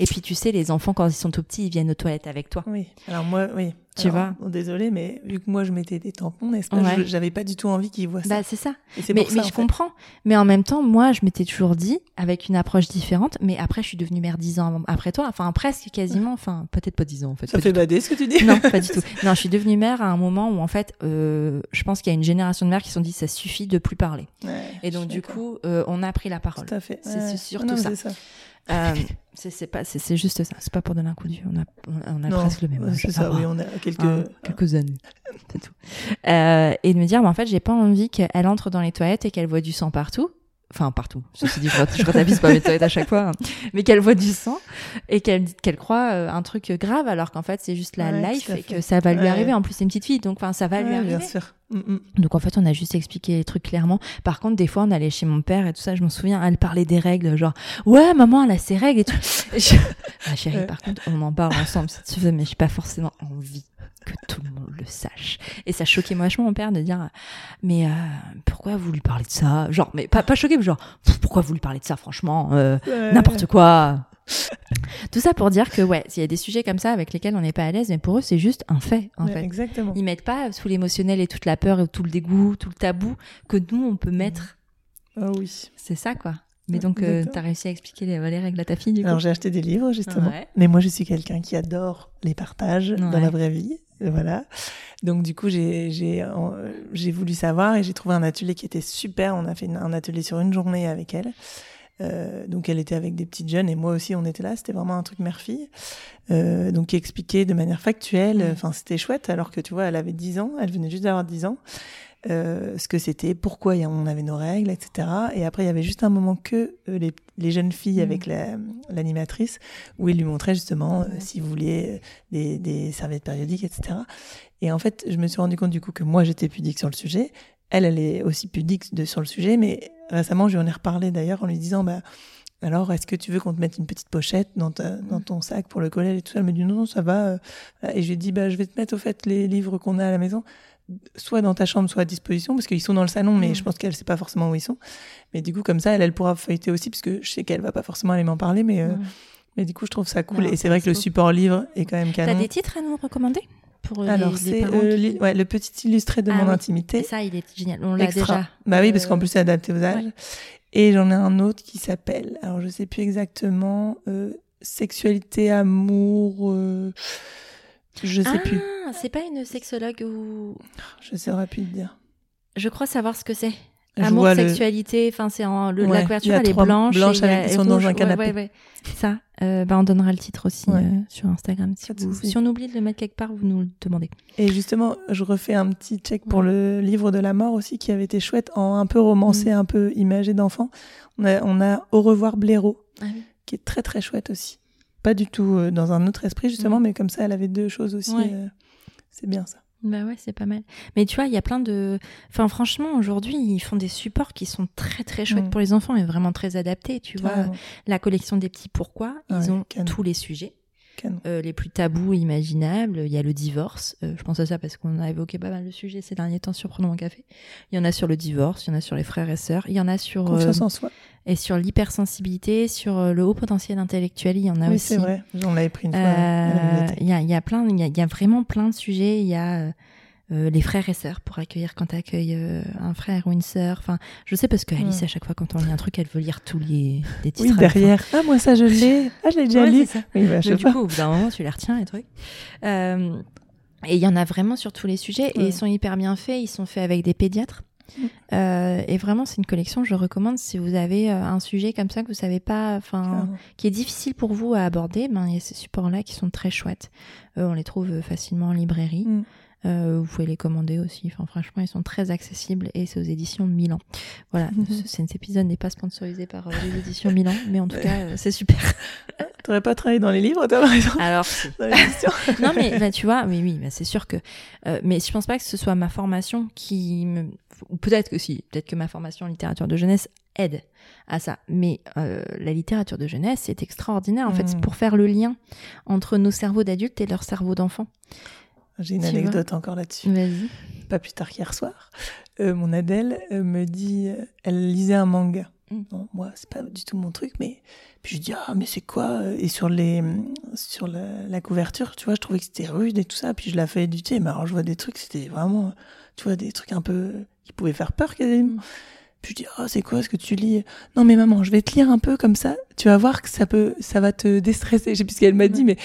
Et puis tu sais, les enfants quand ils sont tout petits, ils viennent aux toilettes avec toi. Oui. Alors moi, oui. Tu Alors, vois bon, Désolée, mais vu que moi, je mettais des tampons, n'est-ce pas Ouais. J'avais pas du tout envie qu'ils voient ça. Bah c'est ça. Et mais, pour ça, mais en je fait. comprends. Mais en même temps, moi, je m'étais toujours dit, avec une approche différente, mais après, je suis devenue mère dix ans après toi, enfin presque quasiment, enfin peut-être pas dix ans en fait. Ça fait bader ce que tu dis. Non, pas du tout. Non, je suis devenue mère à un moment où en fait, euh, je pense qu'il y a une génération de mères qui se sont dit, ça suffit de plus parler. Ouais, Et donc du coup, euh, on a pris la parole. Tout à fait. C'est- c'est surtout Non, ça. Euh, c'est c'est pas, c'est c'est juste ça. C'est pas pour donner un coup de. On a, on a Non, presque le même. C'est Ça oui, on a quelques. Quelques années. C'est tout. Euh, et de me dire, mais en fait, j'ai pas envie qu'elle entre dans les toilettes et qu'elle voit du sang partout. Enfin, partout. Ceci dit, je, je retapisse pas mes toilettes à chaque fois. hein. Mais qu'elle voit du sang et qu'elle qu'elle croit euh, un truc grave alors qu'en fait, c'est juste la Ouais, life et que ça va lui Ouais. arriver. En plus, c'est une petite fille, donc enfin, ça va lui arriver. bien sûr. Mm, mm. Donc en fait, on a juste expliqué les trucs clairement. Par contre, des fois, on allait chez mon père et tout ça. Je m'en souviens, elle parlait des règles, genre ouais, maman, elle a ses règles et tout. Je- Ah, chérie, par contre, on en parle ensemble si tu veux, mais j'ai pas forcément envie que tout le monde le sache. Et ça choquait moi vachement mon père de dire mais euh, pourquoi vous lui parlez de ça? Genre, mais pas pas choqué, mais genre pourquoi vous lui parlez de ça Franchement, euh, Ouais. n'importe quoi? Tout ça pour dire que ouais, s'il y a des sujets comme ça avec lesquels on n'est pas à l'aise, mais pour eux c'est juste un fait en Ouais, fait. Exactement. Ils mettent pas sous l'émotionnel et toute la peur et tout le dégoût, tout le tabou que nous on peut mettre. Ah oui. C'est ça quoi. Mais donc euh, exactement. t'as réussi à expliquer les, les règles à ta fille du coup. Alors j'ai acheté des livres justement, Ouais. mais moi je suis quelqu'un qui adore les partages dans la vraie vie, Euh, voilà. Donc du coup j'ai j'ai j'ai voulu savoir et j'ai trouvé un atelier qui était super. On a fait une- un atelier sur une journée avec elle. Euh, donc elle était avec des petites jeunes et moi aussi on était là. C'était vraiment un truc mère-fille. Euh, donc qui expliquait de manière factuelle. Enfin c'était chouette alors que tu vois elle avait 10 ans, elle venait juste d'avoir 10 ans. Euh, ce que c'était, pourquoi on avait nos règles, etc. Et après, il y avait juste un moment que euh, les, les jeunes filles Mhm. avec la- l'animatrice, où il lui montrait justement euh, si vous vouliez euh, des, des serviettes périodiques, etc. Et en fait, je me suis rendu compte du coup que moi, j'étais pudique sur le sujet. Elle, elle est aussi pudique de, sur le sujet, mais récemment, je lui en ai reparlé d'ailleurs en lui disant, bah, alors, est-ce que tu veux qu'on te mette une petite pochette dans, ta- dans ton sac pour le collège et tout ça? Elle me dit non, non, ça va. Et je lui ai dit, bah, je vais te mettre au fait les livres qu'on a à la maison soit dans ta chambre, soit à disposition, parce qu'ils sont dans le salon, mais Mm. je pense qu'elle sait pas forcément où ils sont. Mais du coup, comme ça, elle, elle pourra feuilleter aussi, parce que je sais qu'elle va pas forcément aller m'en parler, mais, euh, mais du coup, je trouve ça cool. Et c'est vrai que le support livre est quand même T'as canon. des titres à nous recommander pour euh, Alors, c'est euh, qui- li- ouais, le petit illustré de Ah mon oui. intimité. Et ça, il est génial. On l'a déjà. Bah oui, parce qu'en plus, c'est adapté aux âges. Et j'en ai un autre qui s'appelle, alors je sais plus exactement, euh, Sexualité, amour. euh, Je sais plus. Ah, c'est pas une sexologue ou. Je saurais plus te dire. Je crois savoir ce que c'est. Amour, sexualité, enfin c'est en le, Ouais, la couverture elle est blanche, blanches et y a- avec- ils sont dans un canapé. ouais, ouais. Ça, euh, bah on donnera le titre aussi euh, sur Instagram. Si, vous- si on oublie de le mettre quelque part, vous nous le demandez. Et justement, je refais un petit check pour le livre de la mort aussi, qui avait été chouette, en un peu romancé, Mm. un peu imagé d'enfant. On a, on a Au revoir Blaireau, Ah oui. qui est très très chouette aussi. Pas du tout euh, dans un autre esprit, justement, mais comme ça, elle avait deux choses aussi. Ouais. euh, c'est bien ça. Bah ouais, c'est pas mal. Mais tu vois, il y a plein de. Enfin, franchement, aujourd'hui, ils font des supports qui sont très très chouettes Mm. pour les enfants et vraiment très adaptés. Tu vois, la collection des petits pourquoi, ils Ouais, ont canon. tous les sujets. Euh, les plus tabous imaginables. Il y a le divorce. Euh, je pense à ça parce qu'on a évoqué pas mal de sujets ces derniers temps sur Prenons mon café. Il y en a sur le divorce, il y en a sur les frères et sœurs, il y en a sur Confiance en soi. et sur l'hypersensibilité, sur euh, le haut potentiel intellectuel. Il y en a Oui, aussi. c'est vrai. On l'avait pris une fois. Il y, a, il y a plein, il y y a vraiment plein de sujets. Il y a euh, euh, les frères et sœurs pour accueillir quand tu accueilles un frère ou une sœur. Enfin, je sais parce que Alice, Mm. à chaque fois quand on lit un truc, elle veut lire tous les, les titres. Oui, derrière. Ah, moi, ça, je l'ai. Ah, je l'ai déjà Ouais, lu. Oui, bah, je Mais du pas. coup, au bout d'un moment, tu les retiens, les trucs. Euh, et il y en a vraiment sur tous les sujets. Et ils sont hyper bien faits. Ils sont faits avec des pédiatres. Mm. Euh, et vraiment, c'est une collection que je recommande si vous avez euh, un sujet comme ça que vous savez pas, enfin, qui est difficile pour vous à aborder. Ben, il y a ces supports-là qui sont très chouettes. Euh, on les trouve euh, facilement en librairie. Mm. Euh, vous pouvez les commander aussi. Enfin, franchement, ils sont très accessibles et c'est aux éditions Milan. Voilà, ce, cet épisode n'est pas sponsorisé par euh, les éditions Milan, mais en tout cas, euh, c'est super. T'aurais pas travaillé dans les livres, toi, par exemple? Alors, non mais bah, tu vois, oui oui, bah, c'est sûr que, euh, mais je pense pas que ce soit ma formation qui me, ou peut-être que si, peut-être que ma formation en littérature de jeunesse aide à ça. Mais euh, la littérature de jeunesse c'est extraordinaire en fait Mm. c'est pour faire le lien entre nos cerveaux d'adultes et leur cerveau d'enfant. J'ai une Tu anecdote encore là-dessus. Vas-y. pas plus tard qu'hier soir, euh, mon Adèle euh, me dit, euh, elle lisait un manga. Mm. Bon, moi, c'est pas du tout mon truc, mais puis je dis ah mais c'est quoi Et sur les sur la, la couverture, tu vois, je trouvais que c'était rude et tout ça. Puis je la fais éditer, mais alors je vois des trucs, c'était vraiment, tu vois, des trucs un peu qui pouvaient faire peur quasiment. Mm. Puis je dis ah c'est quoi ce que tu lis? Non mais maman, je vais te lire un peu comme ça. Tu vas voir que ça peut, ça va te déstresser. Je sais plus ce qu'elle m'a dit, mais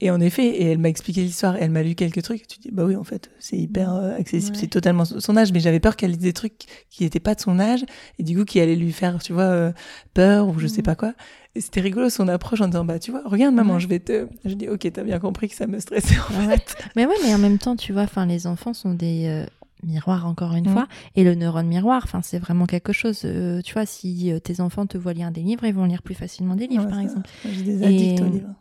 et en effet, et elle m'a expliqué l'histoire, elle m'a lu quelques trucs. Tu dis, bah oui, en fait, c'est hyper euh, accessible, Ouais. c'est totalement son âge, mais j'avais peur qu'elle lise des trucs qui n'étaient pas de son âge, et du coup, qui allaient lui faire, tu vois, euh, peur ou je sais Mhm. pas quoi. Et c'était rigolo son approche en disant, bah tu vois, regarde maman, Ouais. je vais te. Je dis, ok, t'as bien compris que ça me stressait en Ouais. fait. Mais ouais, mais en même temps, tu vois, enfin, les enfants sont des euh, miroirs encore une Mm. fois, et le neurone miroir, enfin, c'est vraiment quelque chose. euh, tu vois, si tes enfants te voient lire des livres, ils vont lire plus facilement des livres, Ouais, par exemple. J'ai des Et- addicts aux livres.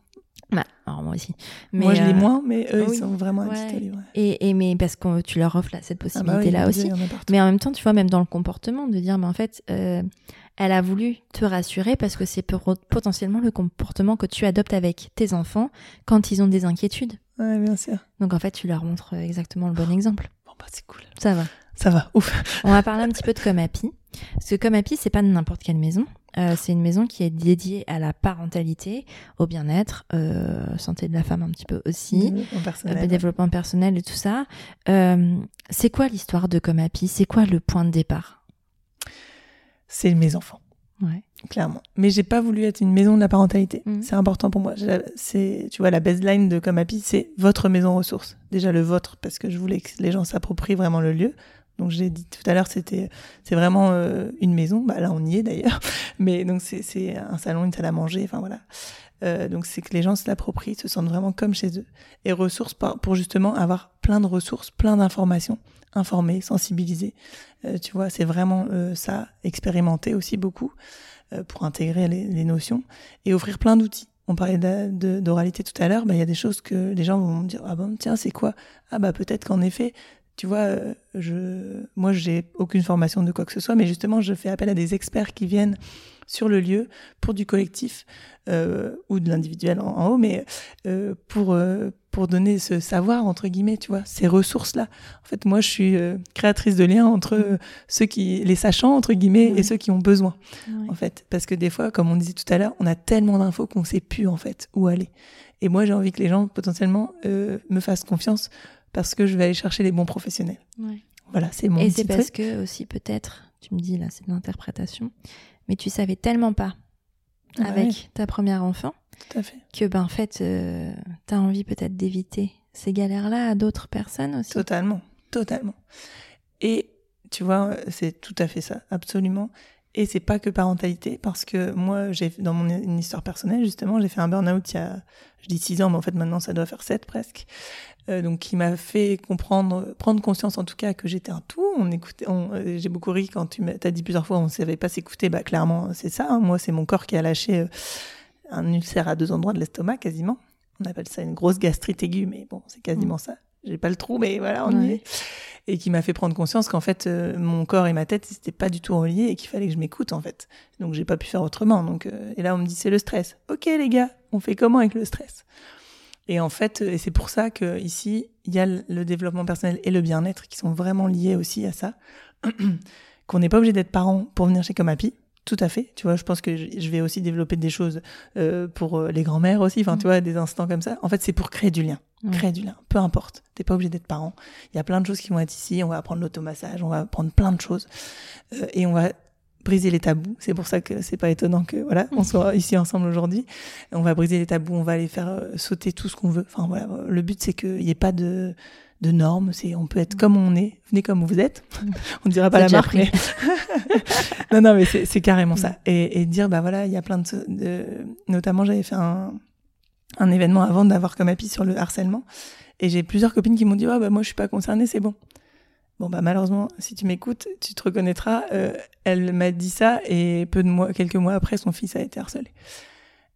Bah, alors moi aussi. Moi, je lis euh, moins, mais eux, oui. ils sont vraiment addicts Ouais. Et, et mais parce que tu leur offres là, cette Ah bah oui, possibilité-là aussi. en. Mais en même temps, tu vois, même dans le comportement, de dire, mais en fait, euh, elle a voulu te rassurer parce que c'est potentiellement le comportement que tu adoptes avec tes enfants quand ils ont des inquiétudes. Ouais, bien sûr. Donc en fait, tu leur montres exactement le bon exemple. Bon, bah c'est cool. Ça va. Ça va, ouf. On va parler un petit peu de Comapi. Parce que Comapi, c'est pas n'importe quelle maison. Euh, c'est une maison qui est dédiée à la parentalité, au bien-être, euh, santé de la femme un petit peu aussi. Développement Euh, personnel. développement personnel et tout ça. Euh, c'est quoi l'histoire de Comapi C'est quoi le point de départ? C'est mes enfants. Ouais. clairement. Mais j'ai pas voulu être une maison de la parentalité. Mhm. C'est important pour moi. C'est, tu vois, la baseline de Comme Happy, c'est votre maison ressource. Déjà le vôtre, parce que je voulais que les gens s'approprient vraiment le lieu. Donc j'ai dit tout à l'heure, c'était, c'est vraiment euh, une maison. Bah là, on y est d'ailleurs. Mais donc c'est, un salon, une salle à manger. Enfin voilà. Euh, donc c'est que les gens se l'approprient, se sentent vraiment comme chez eux. Et ressources par- pour justement avoir plein de ressources, plein d'informations, informer, sensibiliser. Euh, tu vois, c'est vraiment euh, ça, expérimenter aussi beaucoup euh, pour intégrer les, les notions et offrir plein d'outils. On parlait d'oralité tout à l'heure, bah, il y a des choses que les gens vont me dire ah bon tiens c'est quoi? Ah bah peut-être qu'en effet tu vois euh, je moi j'ai aucune formation de quoi que ce soit mais justement je fais appel à des experts qui viennent sur le lieu pour du collectif euh, ou de l'individuel en, en haut mais euh, pour euh, pour donner ce savoir entre guillemets tu vois ces ressources là en fait moi je suis créatrice de liens entre euh, ceux qui les sachants entre guillemets Ouais. et ceux qui ont besoin Ouais. en fait. Parce que des fois, comme on disait tout à l'heure, on a tellement d'infos qu'on sait plus, en fait, où aller. Et moi, j'ai envie que les gens, potentiellement, me fassent confiance parce que je vais aller chercher les bons professionnels. Ouais. Voilà, c'est mon Et c'est parce truc. que aussi peut-être, tu me dis là, c'est de l'interprétation, mais tu savais tellement pas Ouais, avec ta première enfant Tout à fait. que ben en fait, euh, t'as envie peut-être d'éviter ces galères-là à d'autres personnes aussi. Totalement, totalement. Et tu vois, c'est tout à fait ça, absolument. Et c'est pas que parentalité, parce que moi, j'ai dans mon histoire personnelle, justement, j'ai fait un burn-out il y a, je dis six ans, mais en fait maintenant ça doit faire sept presque. Euh, donc qui m'a fait comprendre, prendre conscience en tout cas que j'étais un tout. On écoutait, euh, j'ai beaucoup ri quand tu m'as dit plusieurs fois on ne savait pas s'écouter. Bah clairement c'est ça. Hein. Moi c'est mon corps qui a lâché euh, un ulcère à deux endroits de l'estomac quasiment. On appelle ça une grosse gastrite aiguë, mais bon c'est quasiment mmh. ça. J'ai pas le trou, mais voilà on y est. Et qui m'a fait prendre conscience qu'en fait mon corps et ma tête c'était pas du tout reliés et qu'il fallait que je m'écoute en fait. Donc j'ai pas pu faire autrement. Donc et là on me dit c'est le stress. Ok les gars, on fait comment avec le stress? Et en fait, et c'est pour ça que ici, il y a le développement personnel et le bien-être qui sont vraiment liés aussi à ça. Qu'on n'est pas obligé d'être parent pour venir chez Comapi. Tout à fait. Tu vois, je pense que je vais aussi développer des choses euh, pour euh, les grands-mères aussi. Enfin, tu mm. vois, des instants comme ça. En fait, c'est pour créer du lien. Créer du lien. Peu importe. T'es pas obligé d'être parent. Il y a plein de choses qui vont être ici. On va apprendre l'automassage. On va apprendre plein de choses. Euh, et on va briser les tabous. C'est pour ça que c'est pas étonnant que voilà, on soit ici ensemble aujourd'hui. On va briser les tabous, on va aller faire euh, sauter tout ce qu'on veut. Enfin voilà, le but c'est qu'il n'y ait pas de de normes, c'est on peut être comme on est, venez comme vous êtes. on ne dira pas la marque, mais non non mais c'est carrément ça. Et, et, dire bah voilà, il y a plein de, de... notamment j'avais fait un un événement avant d'avoir comme appui sur le harcèlement et j'ai plusieurs copines qui m'ont dit ouais bah moi je suis pas concernée, c'est bon. Bon bah malheureusement, si tu m'écoutes, tu te reconnaîtras. Euh, elle m'a dit ça et peu de mois, quelques mois après, son fils a été harcelé.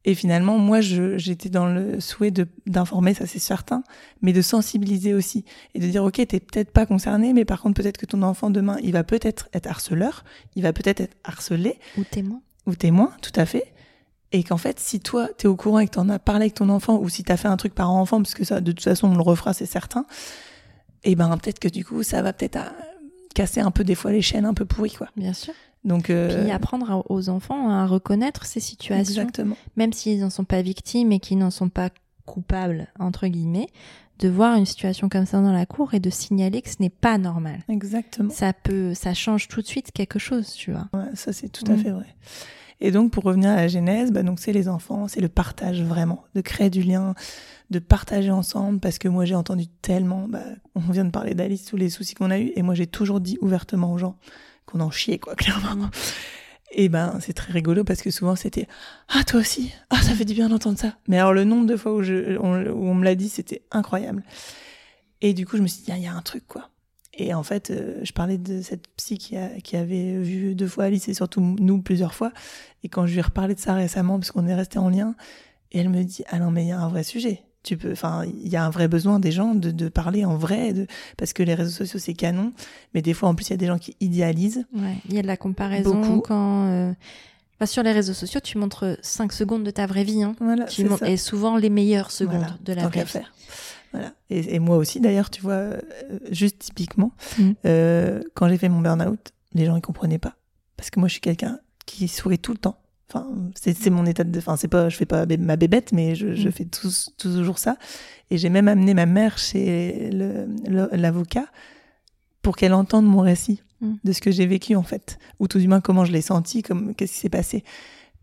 Et finalement, moi, j'étais dans le souhait d'informer, ça c'est certain, mais de sensibiliser aussi et de dire ok, t'es peut-être pas concerné, mais par contre peut-être que ton enfant demain, il va peut-être être harceleur, il va peut-être être harcelé ou témoin, ou témoin, tout à fait. Et qu'en fait, si toi, t'es au courant et que t'en as parlé avec ton enfant, ou si t'as fait un truc par enfant, parce que ça, de toute façon, on le refera, c'est certain, et ben peut-être que du coup ça va peut-être casser un peu des fois les chaînes un peu pourries quoi. Bien sûr. Donc euh... puis apprendre aux enfants à reconnaître ces situations, Exactement. même s'ils n'en sont pas victimes et qu'ils n'en sont pas coupables entre guillemets, de voir une situation comme ça dans la cour et de signaler que ce n'est pas normal. Exactement. Ça peut, ça change tout de suite quelque chose, tu vois. Ouais, ça c'est tout à mm. fait vrai. Et donc pour revenir à la genèse, bah donc c'est les enfants, c'est le partage vraiment, de créer du lien, de partager ensemble parce que moi j'ai entendu tellement, bah, on vient de parler d'Alice, tous les soucis qu'on a eu et moi j'ai toujours dit ouvertement aux gens qu'on en chiait quoi, clairement. Mm. Et ben c'est très rigolo parce que souvent c'était ah toi aussi ah ça fait du bien d'entendre ça. Mais alors le nombre de fois où, je, on, où on me l'a dit c'était incroyable. Et du coup je me suis dit il y a un truc quoi. Et en fait, euh, je parlais de cette psy qui, a, qui, avait vu deux fois Alice et surtout nous plusieurs fois. Et quand je lui ai reparlé de ça récemment, parce qu'on est resté en lien, et elle me dit Ah non, mais il y a un vrai sujet tu peux enfin il y a un vrai besoin des gens de, de parler en vrai de, parce que les réseaux sociaux c'est canon. Mais des fois en plus il y a des gens qui idéalisent. Ouais il y a de la comparaison quand euh... sur les réseaux sociaux tu montres 5 secondes de ta vraie vie hein. voilà, tu montres, et souvent les meilleures secondes de la vraie vie. voilà. Et, et, moi aussi d'ailleurs tu vois euh, juste typiquement mm. euh, quand j'ai fait mon burn out les gens ils comprenaient pas. Parce que moi je suis quelqu'un qui sourit tout le temps Enfin, c'est mon état de. Enfin, c'est pas, je fais pas ma bébête, mais je, je mm. fais toujours ça. Et j'ai même amené ma mère chez l'avocat pour qu'elle entende mon récit mm. de ce que j'ai vécu en fait, ou tout du moins comment je l'ai senti, comme qu'est-ce qui s'est passé.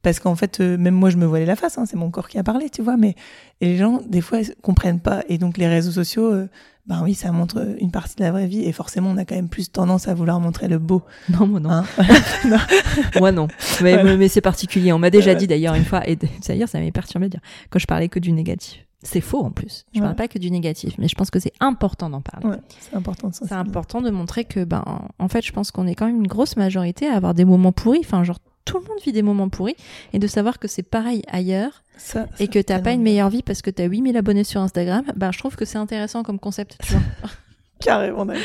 Parce qu'en fait, euh, même moi, je me voilais la face. Hein, c'est mon corps qui a parlé, tu vois. Mais et les gens, des fois, comprennent pas. Et donc, les réseaux sociaux. Euh, ben oui, ça montre une partie de la vraie vie et forcément on a quand même plus tendance à vouloir montrer le beau. Non, moi non. Hein moi non. Mais, mais c'est particulier. On m'a déjà dit d'ailleurs une fois, et d'ailleurs ça m'est perturbé de dire, quand je parlais que du négatif. C'est faux en plus. Je parle pas que du négatif, mais je pense que c'est important d'en parler. Ouais, c'est important. C'est important de montrer que, ben, en fait, je pense qu'on est quand même une grosse majorité à avoir des moments pourris. Enfin, genre tout le monde vit des moments pourris et de savoir que c'est pareil ailleurs ça, et que t'as pas une meilleure vie parce que t'as 8000 abonnés sur Instagram, bah, je trouve que c'est intéressant comme concept, tu vois. Carrément d'accord.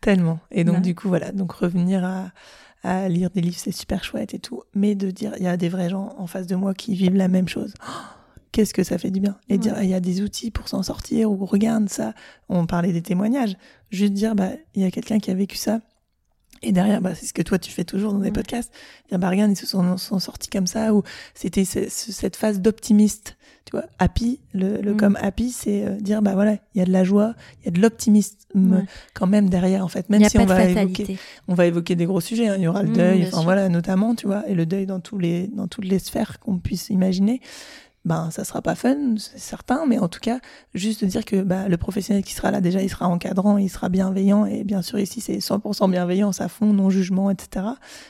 Tellement. Et donc, du coup, voilà. Donc, revenir à, à lire des livres, c'est super chouette et tout. Mais de dire, il y a des vrais gens en face de moi qui vivent la même chose. Qu'est-ce que ça fait du bien. Et dire, il y a des outils pour s'en sortir ou regarde ça. On parlait des témoignages. Juste dire, bah, il y a quelqu'un qui a vécu ça et derrière, bah, c'est ce que toi tu fais toujours dans des podcasts. Dire, bah, regarde, ils se sont, sont sortis comme ça, ou c'était cette phase d'optimiste. Tu vois, happy, le, le mm. comme happy, c'est euh, dire, bah voilà, il y a de la joie, il y a de l'optimisme quand même derrière, en fait. Même si on va évoquer, on va évoquer des gros sujets, hein. il y aura le mm, deuil, enfin voilà, notamment, tu vois, et le deuil dans tous les, dans toutes les sphères qu'on puisse imaginer. Ben ça sera pas fun, c'est certain, mais en tout cas, juste de dire que bah, le professionnel qui sera là, déjà, il sera encadrant, il sera bienveillant, et bien sûr, ici, c'est 100% bienveillance à fond, non-jugement, etc.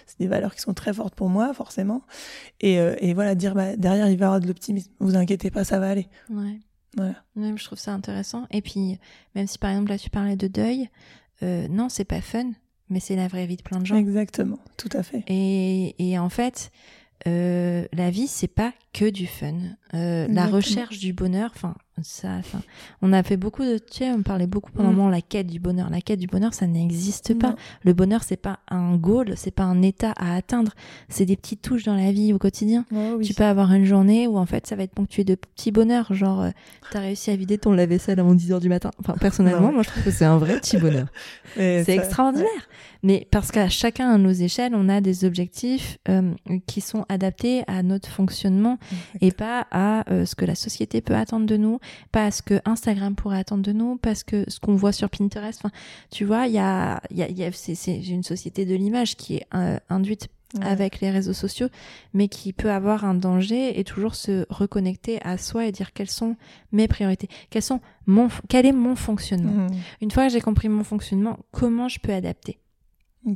C'est des valeurs qui sont très fortes pour moi, forcément. Et, euh, et voilà, dire, bah, derrière, il va y avoir de l'optimisme. Vous inquiétez pas, ça va aller. Ouais. Voilà. Je trouve ça intéressant. Et puis, même si par exemple là tu parlais de deuil, euh, non, c'est pas fun, mais c'est la vraie vie de plein de gens. Exactement, tout à fait. Et, et en fait, euh, la vie, c'est pas que du fun. Euh, la recherche du bonheur, enfin, ça, enfin, on a fait beaucoup de, tu sais, on parlait beaucoup pendant Mm. moment la quête du bonheur. La quête du bonheur, ça n'existe pas. Non. Le bonheur, c'est pas un goal, c'est pas un état à atteindre. C'est des petites touches dans la vie au quotidien. Oui. Tu peux avoir une journée où en fait ça va être ponctué de petits bonheurs, genre euh, t'as réussi à vider ton lave-vaisselle avant 10h du matin. Enfin personnellement, Non. moi je trouve que c'est un vrai petit bonheur. C'est ça- extraordinaire. Mais parce qu'à chacun à nos échelles, on a des objectifs euh, qui sont adaptés à notre fonctionnement et pas à euh, ce que la société peut attendre de nous, pas à ce que Instagram pourrait attendre de nous, parce que ce qu'on voit sur Pinterest. Enfin, tu vois, il y a, y a, y a- c'est, une société de l'image qui est euh, induite Ouais. avec les réseaux sociaux, mais qui peut avoir un danger et toujours se reconnecter à soi et dire quelles sont mes priorités, quels sont mon, quel est mon fonctionnement. Mhm. Une fois que j'ai compris mon fonctionnement, comment je peux adapter?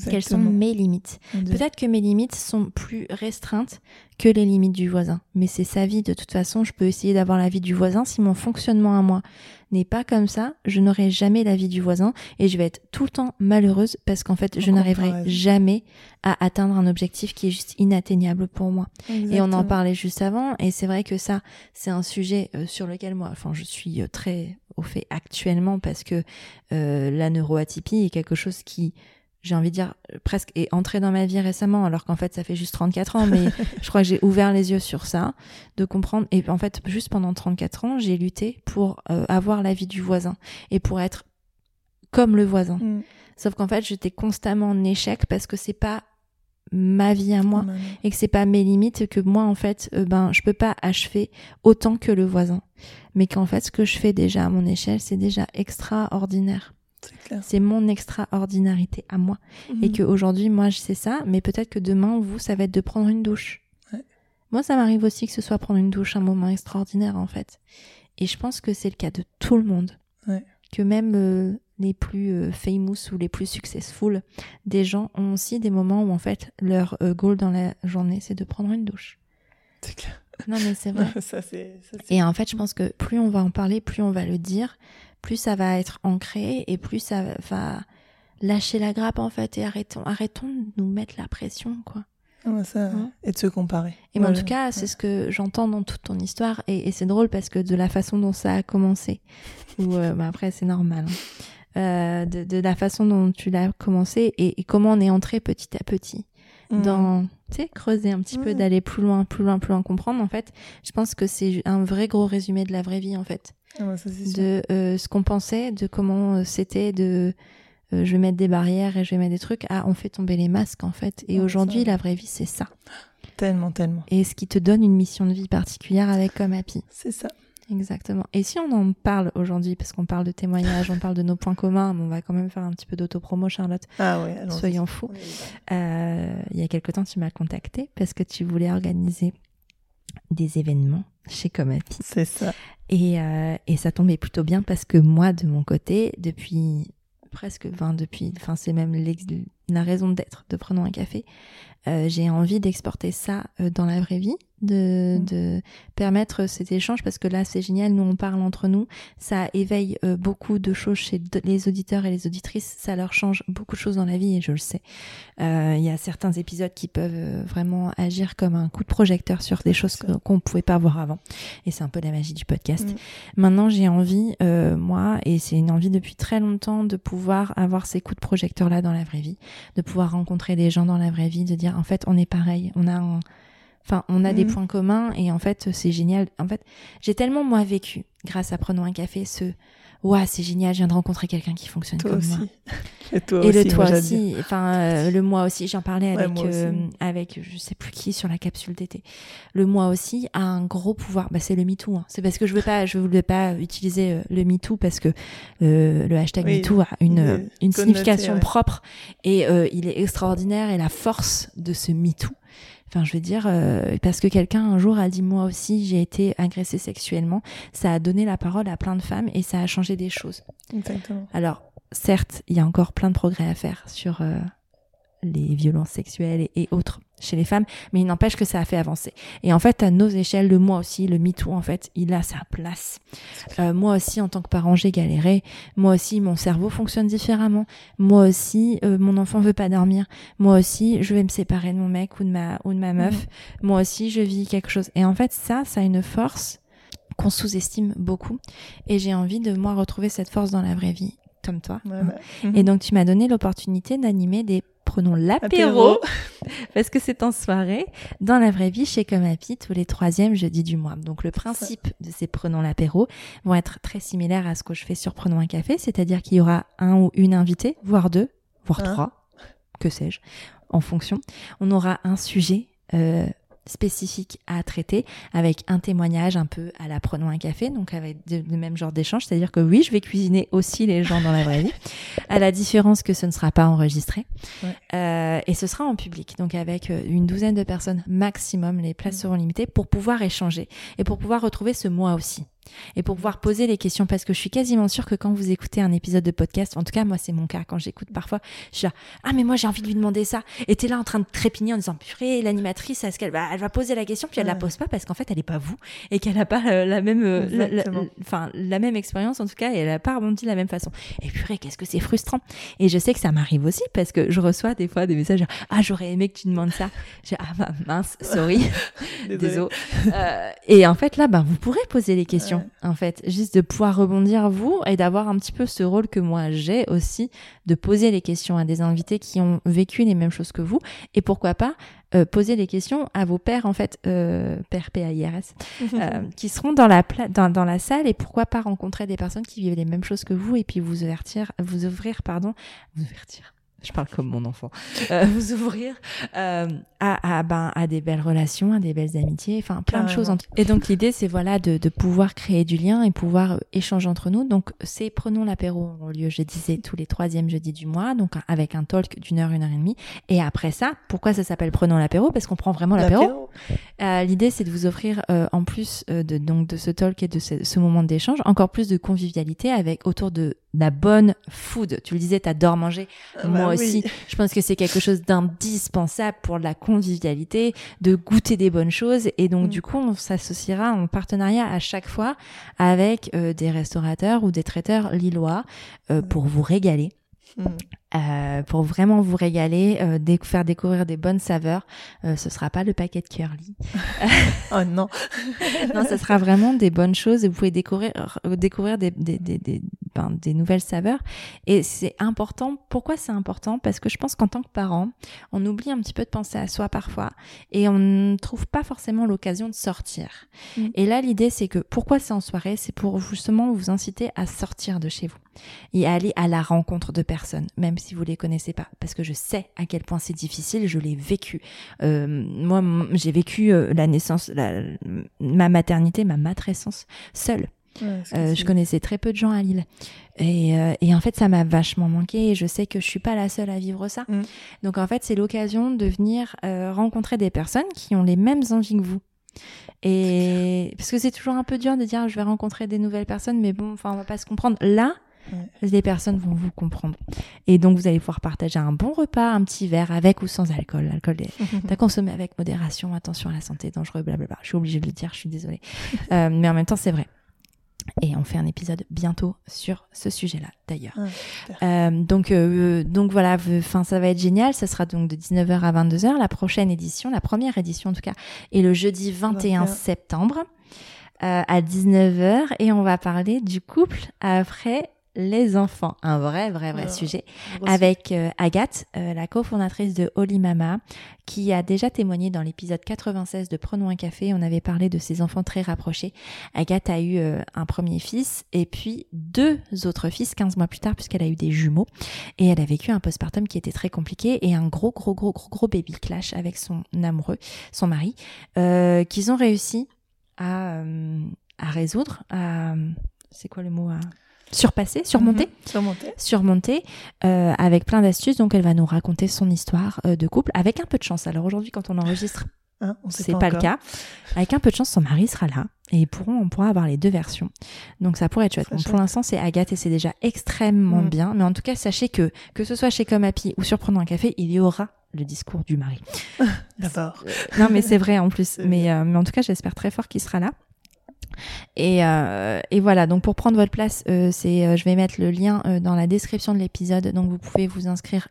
Quelles sont mes limites Peut-être que mes limites sont plus restreintes que les limites du voisin, mais c'est sa vie de toute façon. Je peux essayer d'avoir la vie du voisin. Si mon fonctionnement à moi n'est pas comme ça, je n'aurai jamais la vie du voisin et je vais être tout le temps malheureuse parce qu'en fait, je n'arriverai jamais à atteindre un objectif qui est juste inatteignable pour moi. Et on en parlait juste avant, et c'est vrai que ça, c'est un sujet euh, sur lequel moi, enfin, je suis euh, très au fait actuellement parce que euh, la neuroatypie est quelque chose qui, j'ai envie de dire, euh, presque est entré dans ma vie récemment, alors qu'en fait, ça fait juste 34 ans, mais je crois que j'ai ouvert les yeux sur ça, de comprendre. Et en fait, juste pendant 34 ans, j'ai lutté pour euh, avoir la vie du voisin et pour être comme le voisin. Mhm. Sauf qu'en fait, j'étais constamment en échec parce que c'est pas ma vie à moi et que c'est pas mes limites et que moi en fait euh, ben je peux pas achever autant que le voisin mais qu'en fait ce que je fais déjà à mon échelle c'est déjà extraordinaire C'est mon extraordinarité à moi. Et Mhm. que aujourd'hui moi je sais ça mais peut-être que demain vous ça va être de prendre une douche. Ouais. moi ça m'arrive aussi que ce soit prendre une douche un moment extraordinaire en fait. Et je pense que c'est le cas de tout le monde. Ouais. que même euh, les plus euh, famous ou les plus successful des gens ont aussi des moments où en fait leur euh, goal dans la journée c'est de prendre une douche. C'est clair. non mais c'est vrai. Ça, et en fait je pense que plus on va en parler plus on va le dire plus ça va être ancré et plus ça va lâcher la grappe en fait et arrêtons arrêtons de nous mettre la pression quoi Ouais, ça, Hein Et de se comparer. et en tout cas, c'est ce que j'entends dans toute ton histoire. Et, et c'est drôle parce que de la façon dont ça a commencé, ou euh, bah après c'est normal, hein. Euh, de, de la façon dont tu l'as commencé et, et comment on est entré petit à petit Mhm. dans, tu sais, creuser un petit peu, Ouais. d'aller plus loin, plus loin, plus loin, comprendre. En fait, je pense que c'est un vrai gros résumé de la vraie vie, en fait, Ah ouais, ça, de euh, ce qu'on pensait, de comment euh, c'était, de euh, je vais mettre des barrières et je vais mettre des trucs. Ah, on fait tomber les masques, en fait. Et Ouais, aujourd'hui, la vraie vie, c'est ça. Tellement, tellement. Et ce qui te donne une mission de vie particulière avec Comme Happy. C'est ça. Exactement. Et si on en parle aujourd'hui, parce qu'on parle de témoignages, on parle de nos points communs, mais on va quand même faire un petit peu d'autopromo, Charlotte. Ah ouais, allons-y. Soyons fous. Euh, il y a quelque temps, tu m'as contacté parce que tu voulais organiser des événements chez Comme Happy. C'est ça. Et, euh, et ça tombait plutôt bien parce que moi, de mon côté, depuis presque 20, depuis, enfin, c'est même la raison d'être de Prenons un café, euh, j'ai envie d'exporter ça euh, dans la vraie vie, de, Mm. de permettre cet échange parce que là, c'est génial, nous on parle entre nous, ça éveille euh, beaucoup de choses chez de- les auditeurs et les auditrices, ça leur change beaucoup de choses dans la vie et je le sais. Euh, Il y a certains épisodes qui peuvent euh, vraiment agir comme un coup de projecteur sur des choses qu'on ne pouvait pas voir avant. Et c'est un peu la magie du podcast. Mm. Maintenant, j'ai envie, euh, moi, et c'est une envie depuis très longtemps, de pouvoir avoir ces coups de projecteur-là dans la vraie vie, de pouvoir rencontrer des gens dans la vraie vie, de dire, en fait, on est pareil, on a un... Enfin, on a des Mhm. points communs et en fait, c'est génial. En fait, j'ai tellement, moi, vécu, grâce à Prenons un café, ce... Ouah, c'est génial, je viens de rencontrer quelqu'un qui fonctionne Toi comme aussi. moi. Et toi Et aussi. le moi, toi aussi, enfin euh, le moi aussi, j'en parlais avec euh, avec je sais plus qui sur la capsule d'été. Le moi aussi a un gros pouvoir. Bah c'est le MeToo. Hein. C'est parce que je veux pas, je voulais pas utiliser euh, le MeToo parce que euh, le hashtag Oui, MeToo a une euh, une signification ouais. propre et euh, il est extraordinaire et la force de ce MeToo Enfin, je veux dire, euh, parce que quelqu'un un jour a dit moi aussi j'ai été agressée sexuellement, ça a donné la parole à plein de femmes et ça a changé des choses. Exactement. Alors, certes, il y a encore plein de progrès à faire sur euh, les violences sexuelles et, et autres chez les femmes, mais il n'empêche que ça a fait avancer. Et en fait, à nos échelles, le moi aussi, le MeToo, en fait, il a sa place. Euh, moi aussi, en tant que parent, j'ai galéré. Moi aussi, mon cerveau fonctionne différemment. Moi aussi, euh, mon enfant veut pas dormir. Moi aussi, je vais me séparer de mon mec ou de ma ou de ma meuf. Moi aussi, je vis quelque chose. Et en fait, ça, ça a une force qu'on sous-estime beaucoup. Et j'ai envie de moi retrouver cette force dans la vraie vie, comme toi. Ouais, bah, Et mhm. donc, tu m'as donné l'opportunité d'animer des prenons l'apéro Apéro. parce que c'est en soirée dans la vraie vie chez Comme Happy tous les troisièmes jeudis du mois. Donc le principe de ces prenons l'apéro vont être très similaires à ce que je fais sur Prenons un café, c'est-à-dire qu'il y aura un ou une invitée, voire deux, voire Hein. trois, que sais-je, en fonction. On aura un sujet euh, spécifique à traiter avec un témoignage un peu à la prenons un café donc avec le même genre d'échange. C'est à dire que oui je vais cuisiner aussi les gens dans la vraie vie à la différence que ce ne sera pas enregistré Ouais. Euh, et ce sera en public donc avec euh, une douzaine de personnes maximum les places seront limitées pour pouvoir échanger et pour pouvoir retrouver ce moi aussi et pour pouvoir poser les questions parce que je suis quasiment sûre que quand vous écoutez un épisode de podcast en tout cas moi c'est mon cas quand j'écoute parfois je suis là ah mais moi j'ai envie de lui demander ça et t'es là en train de trépigner en disant purée l'animatrice est-ce qu'elle va elle va poser la question puis elle la Ouais. pose pas parce qu'en fait elle est pas vous et qu'elle a pas euh, la même euh, la- la- enfin la même expérience en tout cas et elle a pas rebondi de la même façon. Et purée qu'est-ce que c'est frustrant. Et je sais que ça m'arrive aussi parce que je reçois des fois des messages genre, ah j'aurais aimé que tu demandes ça J'ai, ah bah, mince sorry. Désolé Euh, et en fait là ben vous pourrez poser les questions en fait. Juste de pouvoir rebondir vous et d'avoir un petit peu ce rôle que moi j'ai aussi de poser les questions à des invités qui ont vécu les mêmes choses que vous et pourquoi pas euh, poser les questions à vos pères en fait euh, pères PAIRS euh, qui seront dans la pla- dans, dans la salle et pourquoi pas rencontrer des personnes qui vivent les mêmes choses que vous et puis vous ouvrir vous ouvrir pardon vous ouvrir je parle comme mon enfant. Euh, vous ouvrir euh, à, à, ben, à des belles relations à des belles amitiés enfin plein de choses en tout- et donc l'idée c'est voilà de, de pouvoir créer du lien et pouvoir euh, échanger entre nous. Donc c'est prenons l'apéro au lieu je disais tous les troisièmes jeudis du mois. Donc avec un talk d'une heure une heure et demie. Et après ça pourquoi ça s'appelle prenons l'apéro? Parce qu'on prend vraiment l'apéro. Euh, L'idée, c'est de vous offrir, euh, en plus euh, de, donc, de ce talk et de ce, ce moment d'échange, encore plus de convivialité avec autour de la bonne food. Tu le disais, t'adores manger. Ah Moi bah oui. aussi, je pense que c'est quelque chose d'indispensable pour la convivialité, de goûter des bonnes choses. Et donc, Mm. du coup, on s'associera en partenariat à chaque fois avec euh, des restaurateurs ou des traiteurs lillois euh, pour vous régaler. Mm. Euh, pour vraiment vous régaler, euh, déc- faire découvrir des bonnes saveurs. Euh, ce sera pas le paquet de curly, Oh non. non, ça sera vraiment des bonnes choses et vous pouvez découvrir, découvrir des, des, des, des, ben, des nouvelles saveurs. Et c'est important. Pourquoi c'est important? Parce que je pense qu'en tant que parent, on oublie un petit peu de penser à soi parfois et on ne trouve pas forcément l'occasion de sortir. Mm. Et là, l'idée, c'est que pourquoi c'est en soirée? C'est pour justement vous inciter à sortir de chez vous et à aller à la rencontre de personnes, même si vous les connaissez pas. Parce que je sais à quel point c'est difficile, je l'ai vécu. Euh, moi, j'ai vécu euh, la naissance, la- ma maternité, ma matrescence seule. Ouais, Euh, je connaissais très peu de gens à Lille. Et, euh, et en fait, ça m'a vachement manqué et je sais que je suis pas la seule à vivre ça. Mm. Donc en fait, c'est l'occasion de venir euh, rencontrer des personnes qui ont les mêmes envies que vous. Et parce que c'est toujours un peu dur de dire je vais rencontrer des nouvelles personnes, mais bon, enfin on va pas se comprendre. Là, Ouais. les personnes vont vous comprendre. Et donc vous allez pouvoir partager un bon repas, un petit verre avec ou sans alcool. L'alcool est à consommer avec modération, attention à la santé, dangereux, blablabla. Je suis obligée de le dire, je suis désolée. Euh, mais en même temps, c'est vrai. Et on fait un épisode bientôt sur ce sujet-là, d'ailleurs. Ah. Euh, donc, euh, donc voilà, enfin ça va être génial. Ça sera donc de 19h à 22h. La prochaine édition, la première édition en tout cas, est le jeudi 21 21. septembre euh, à 19h et on va parler du couple après les enfants. Un vrai, vrai, vrai Ah, sujet avec euh, Agathe, euh, la cofondatrice de Holy Mama, qui a déjà témoigné dans l'épisode 96 de Prenons un café. On avait parlé de ses enfants très rapprochés. Agathe a eu euh, un premier fils et puis deux autres fils 15 mois plus tard puisqu'elle a eu des jumeaux et elle a vécu un postpartum qui était très compliqué et un gros, gros, gros, gros, gros baby clash avec son amoureux, son mari, qu'ils ont réussi à, à résoudre. À, c'est quoi le mot à surpasser, surmonter, Mhm. Surmonter. surmonter euh, avec plein d'astuces. Donc, elle va nous raconter son histoire euh, de couple avec un peu de chance. Alors aujourd'hui, quand on enregistre, Hein, c'est pas, le cas. Avec un peu de chance, son mari sera là et ils pourront, on pourra avoir les deux versions. Donc ça pourrait être chouette. Bon, chouette. pour l'instant, c'est Agathe et c'est déjà extrêmement Mm. bien. Mais en tout cas, sachez que que ce soit chez Comme Happy ou sur Prenons un café, il y aura le discours du mari. D'abord. Non, mais c'est vrai en plus. Mais, euh, mais en tout cas, j'espère très fort qu'il sera là. Et, euh, et voilà, donc pour prendre votre place, euh, c'est, euh, je vais mettre le lien euh, dans la description de l'épisode, donc vous pouvez vous inscrire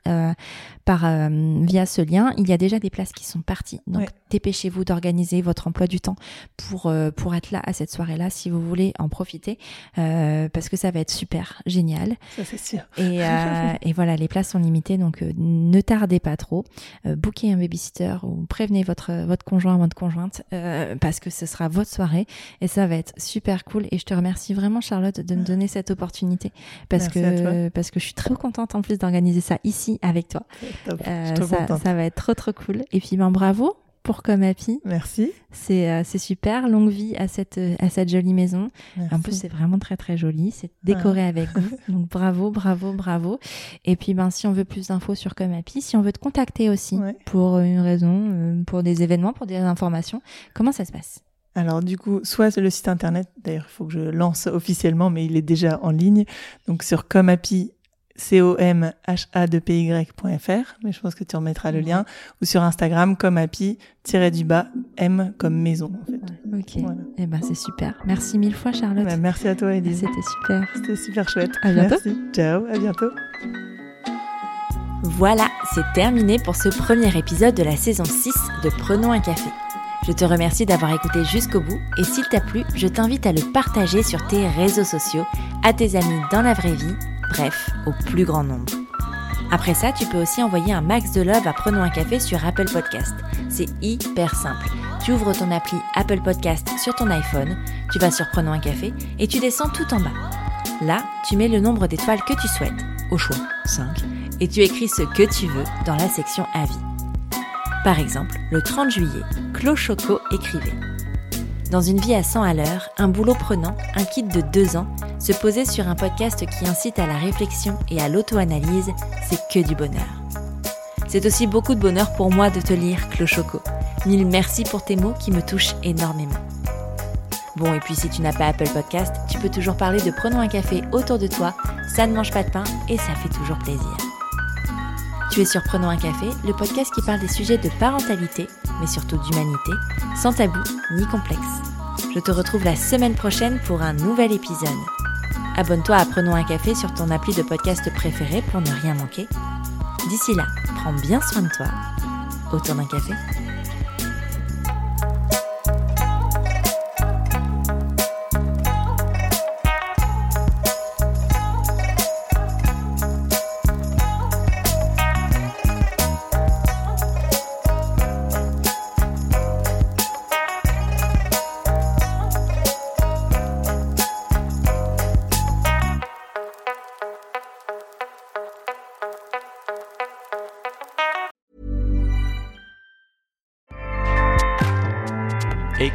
par via ce lien. Il y a déjà des places qui sont parties. Dépêchez-vous d'organiser votre emploi du temps pour euh, pour être là à cette soirée-là, si vous voulez en profiter, euh, parce que ça va être super génial. Ça, c'est sûr. Et, euh, et voilà, les places sont limitées, donc euh, ne tardez pas trop. Euh, bookez un babysitter ou prévenez votre votre conjoint ou votre conjointe euh, parce que ce sera votre soirée et ça va être super cool. Et je te remercie vraiment Charlotte de me donner cette opportunité parce Merci que parce que je suis très contente en plus d'organiser ça ici avec toi. Top. Je suis trop ça, contente. ça va être trop trop cool. Et puis ben bravo pour Comme Happy, Merci. c'est euh, c'est super. Longue vie à cette euh, à cette jolie maison. Merci. En plus, c'est vraiment très très joli. C'est décoré avec goût. Donc bravo, bravo, bravo. Et puis, ben, si on veut plus d'infos sur Comme Happy, si on veut te contacter aussi Ouais. pour une raison, euh, pour des événements, pour des informations, comment ça se passe? Alors du coup, soit le site internet, d'ailleurs il faut que je lance officiellement, mais il est déjà en ligne, donc sur comapi, C-O-M-H-A-2-P-Y.fr, mais je pense que tu remettras le lien, ou sur Instagram, comapi, tiré du bas, M comme maison en fait. Ok. Voilà. Eh ben, c'est super. Merci mille fois, Charlotte. Bah, merci à toi Elise, C'était super. c'était super chouette. À bientôt. Merci, ciao, à bientôt. Voilà, c'est terminé pour ce premier épisode de la saison 6 de Prenons un café. Je te remercie d'avoir écouté jusqu'au bout et s'il t'a plu, je t'invite à le partager sur tes réseaux sociaux, à tes amis dans la vraie vie, bref, au plus grand nombre. Après ça, tu peux aussi envoyer un max de love à Prenons un café sur Apple Podcast. C'est hyper simple. Tu ouvres ton appli Apple Podcast sur ton iPhone, tu vas sur Prenons un café et tu descends tout en bas. Là, tu mets le nombre d'étoiles que tu souhaites, au choix 5, et tu écris ce que tu veux dans la section Avis. Par exemple, le 30 juillet, Claude Choco écrivait Dans une vie à 100 à l'heure, un boulot prenant, un kit de 2 ans, se poser sur un podcast qui incite à la réflexion et à l'auto-analyse, c'est que du bonheur. C'est aussi beaucoup de bonheur pour moi de te lire, Claude Choco. Mille merci pour tes mots qui me touchent énormément. Bon, et puis si tu n'as pas Apple Podcast, tu peux toujours parler de Prenons un café autour de toi, ça ne mange pas de pain et ça fait toujours plaisir. Tu es sur Prenons un café, le podcast qui parle des sujets de parentalité, mais surtout d'humanité, sans tabou ni complexe. Je te retrouve la semaine prochaine pour un nouvel épisode. Abonne-toi à Prenons un café sur ton appli de podcast préféré pour ne rien manquer. D'ici là, prends bien soin de toi. Autour d'un café.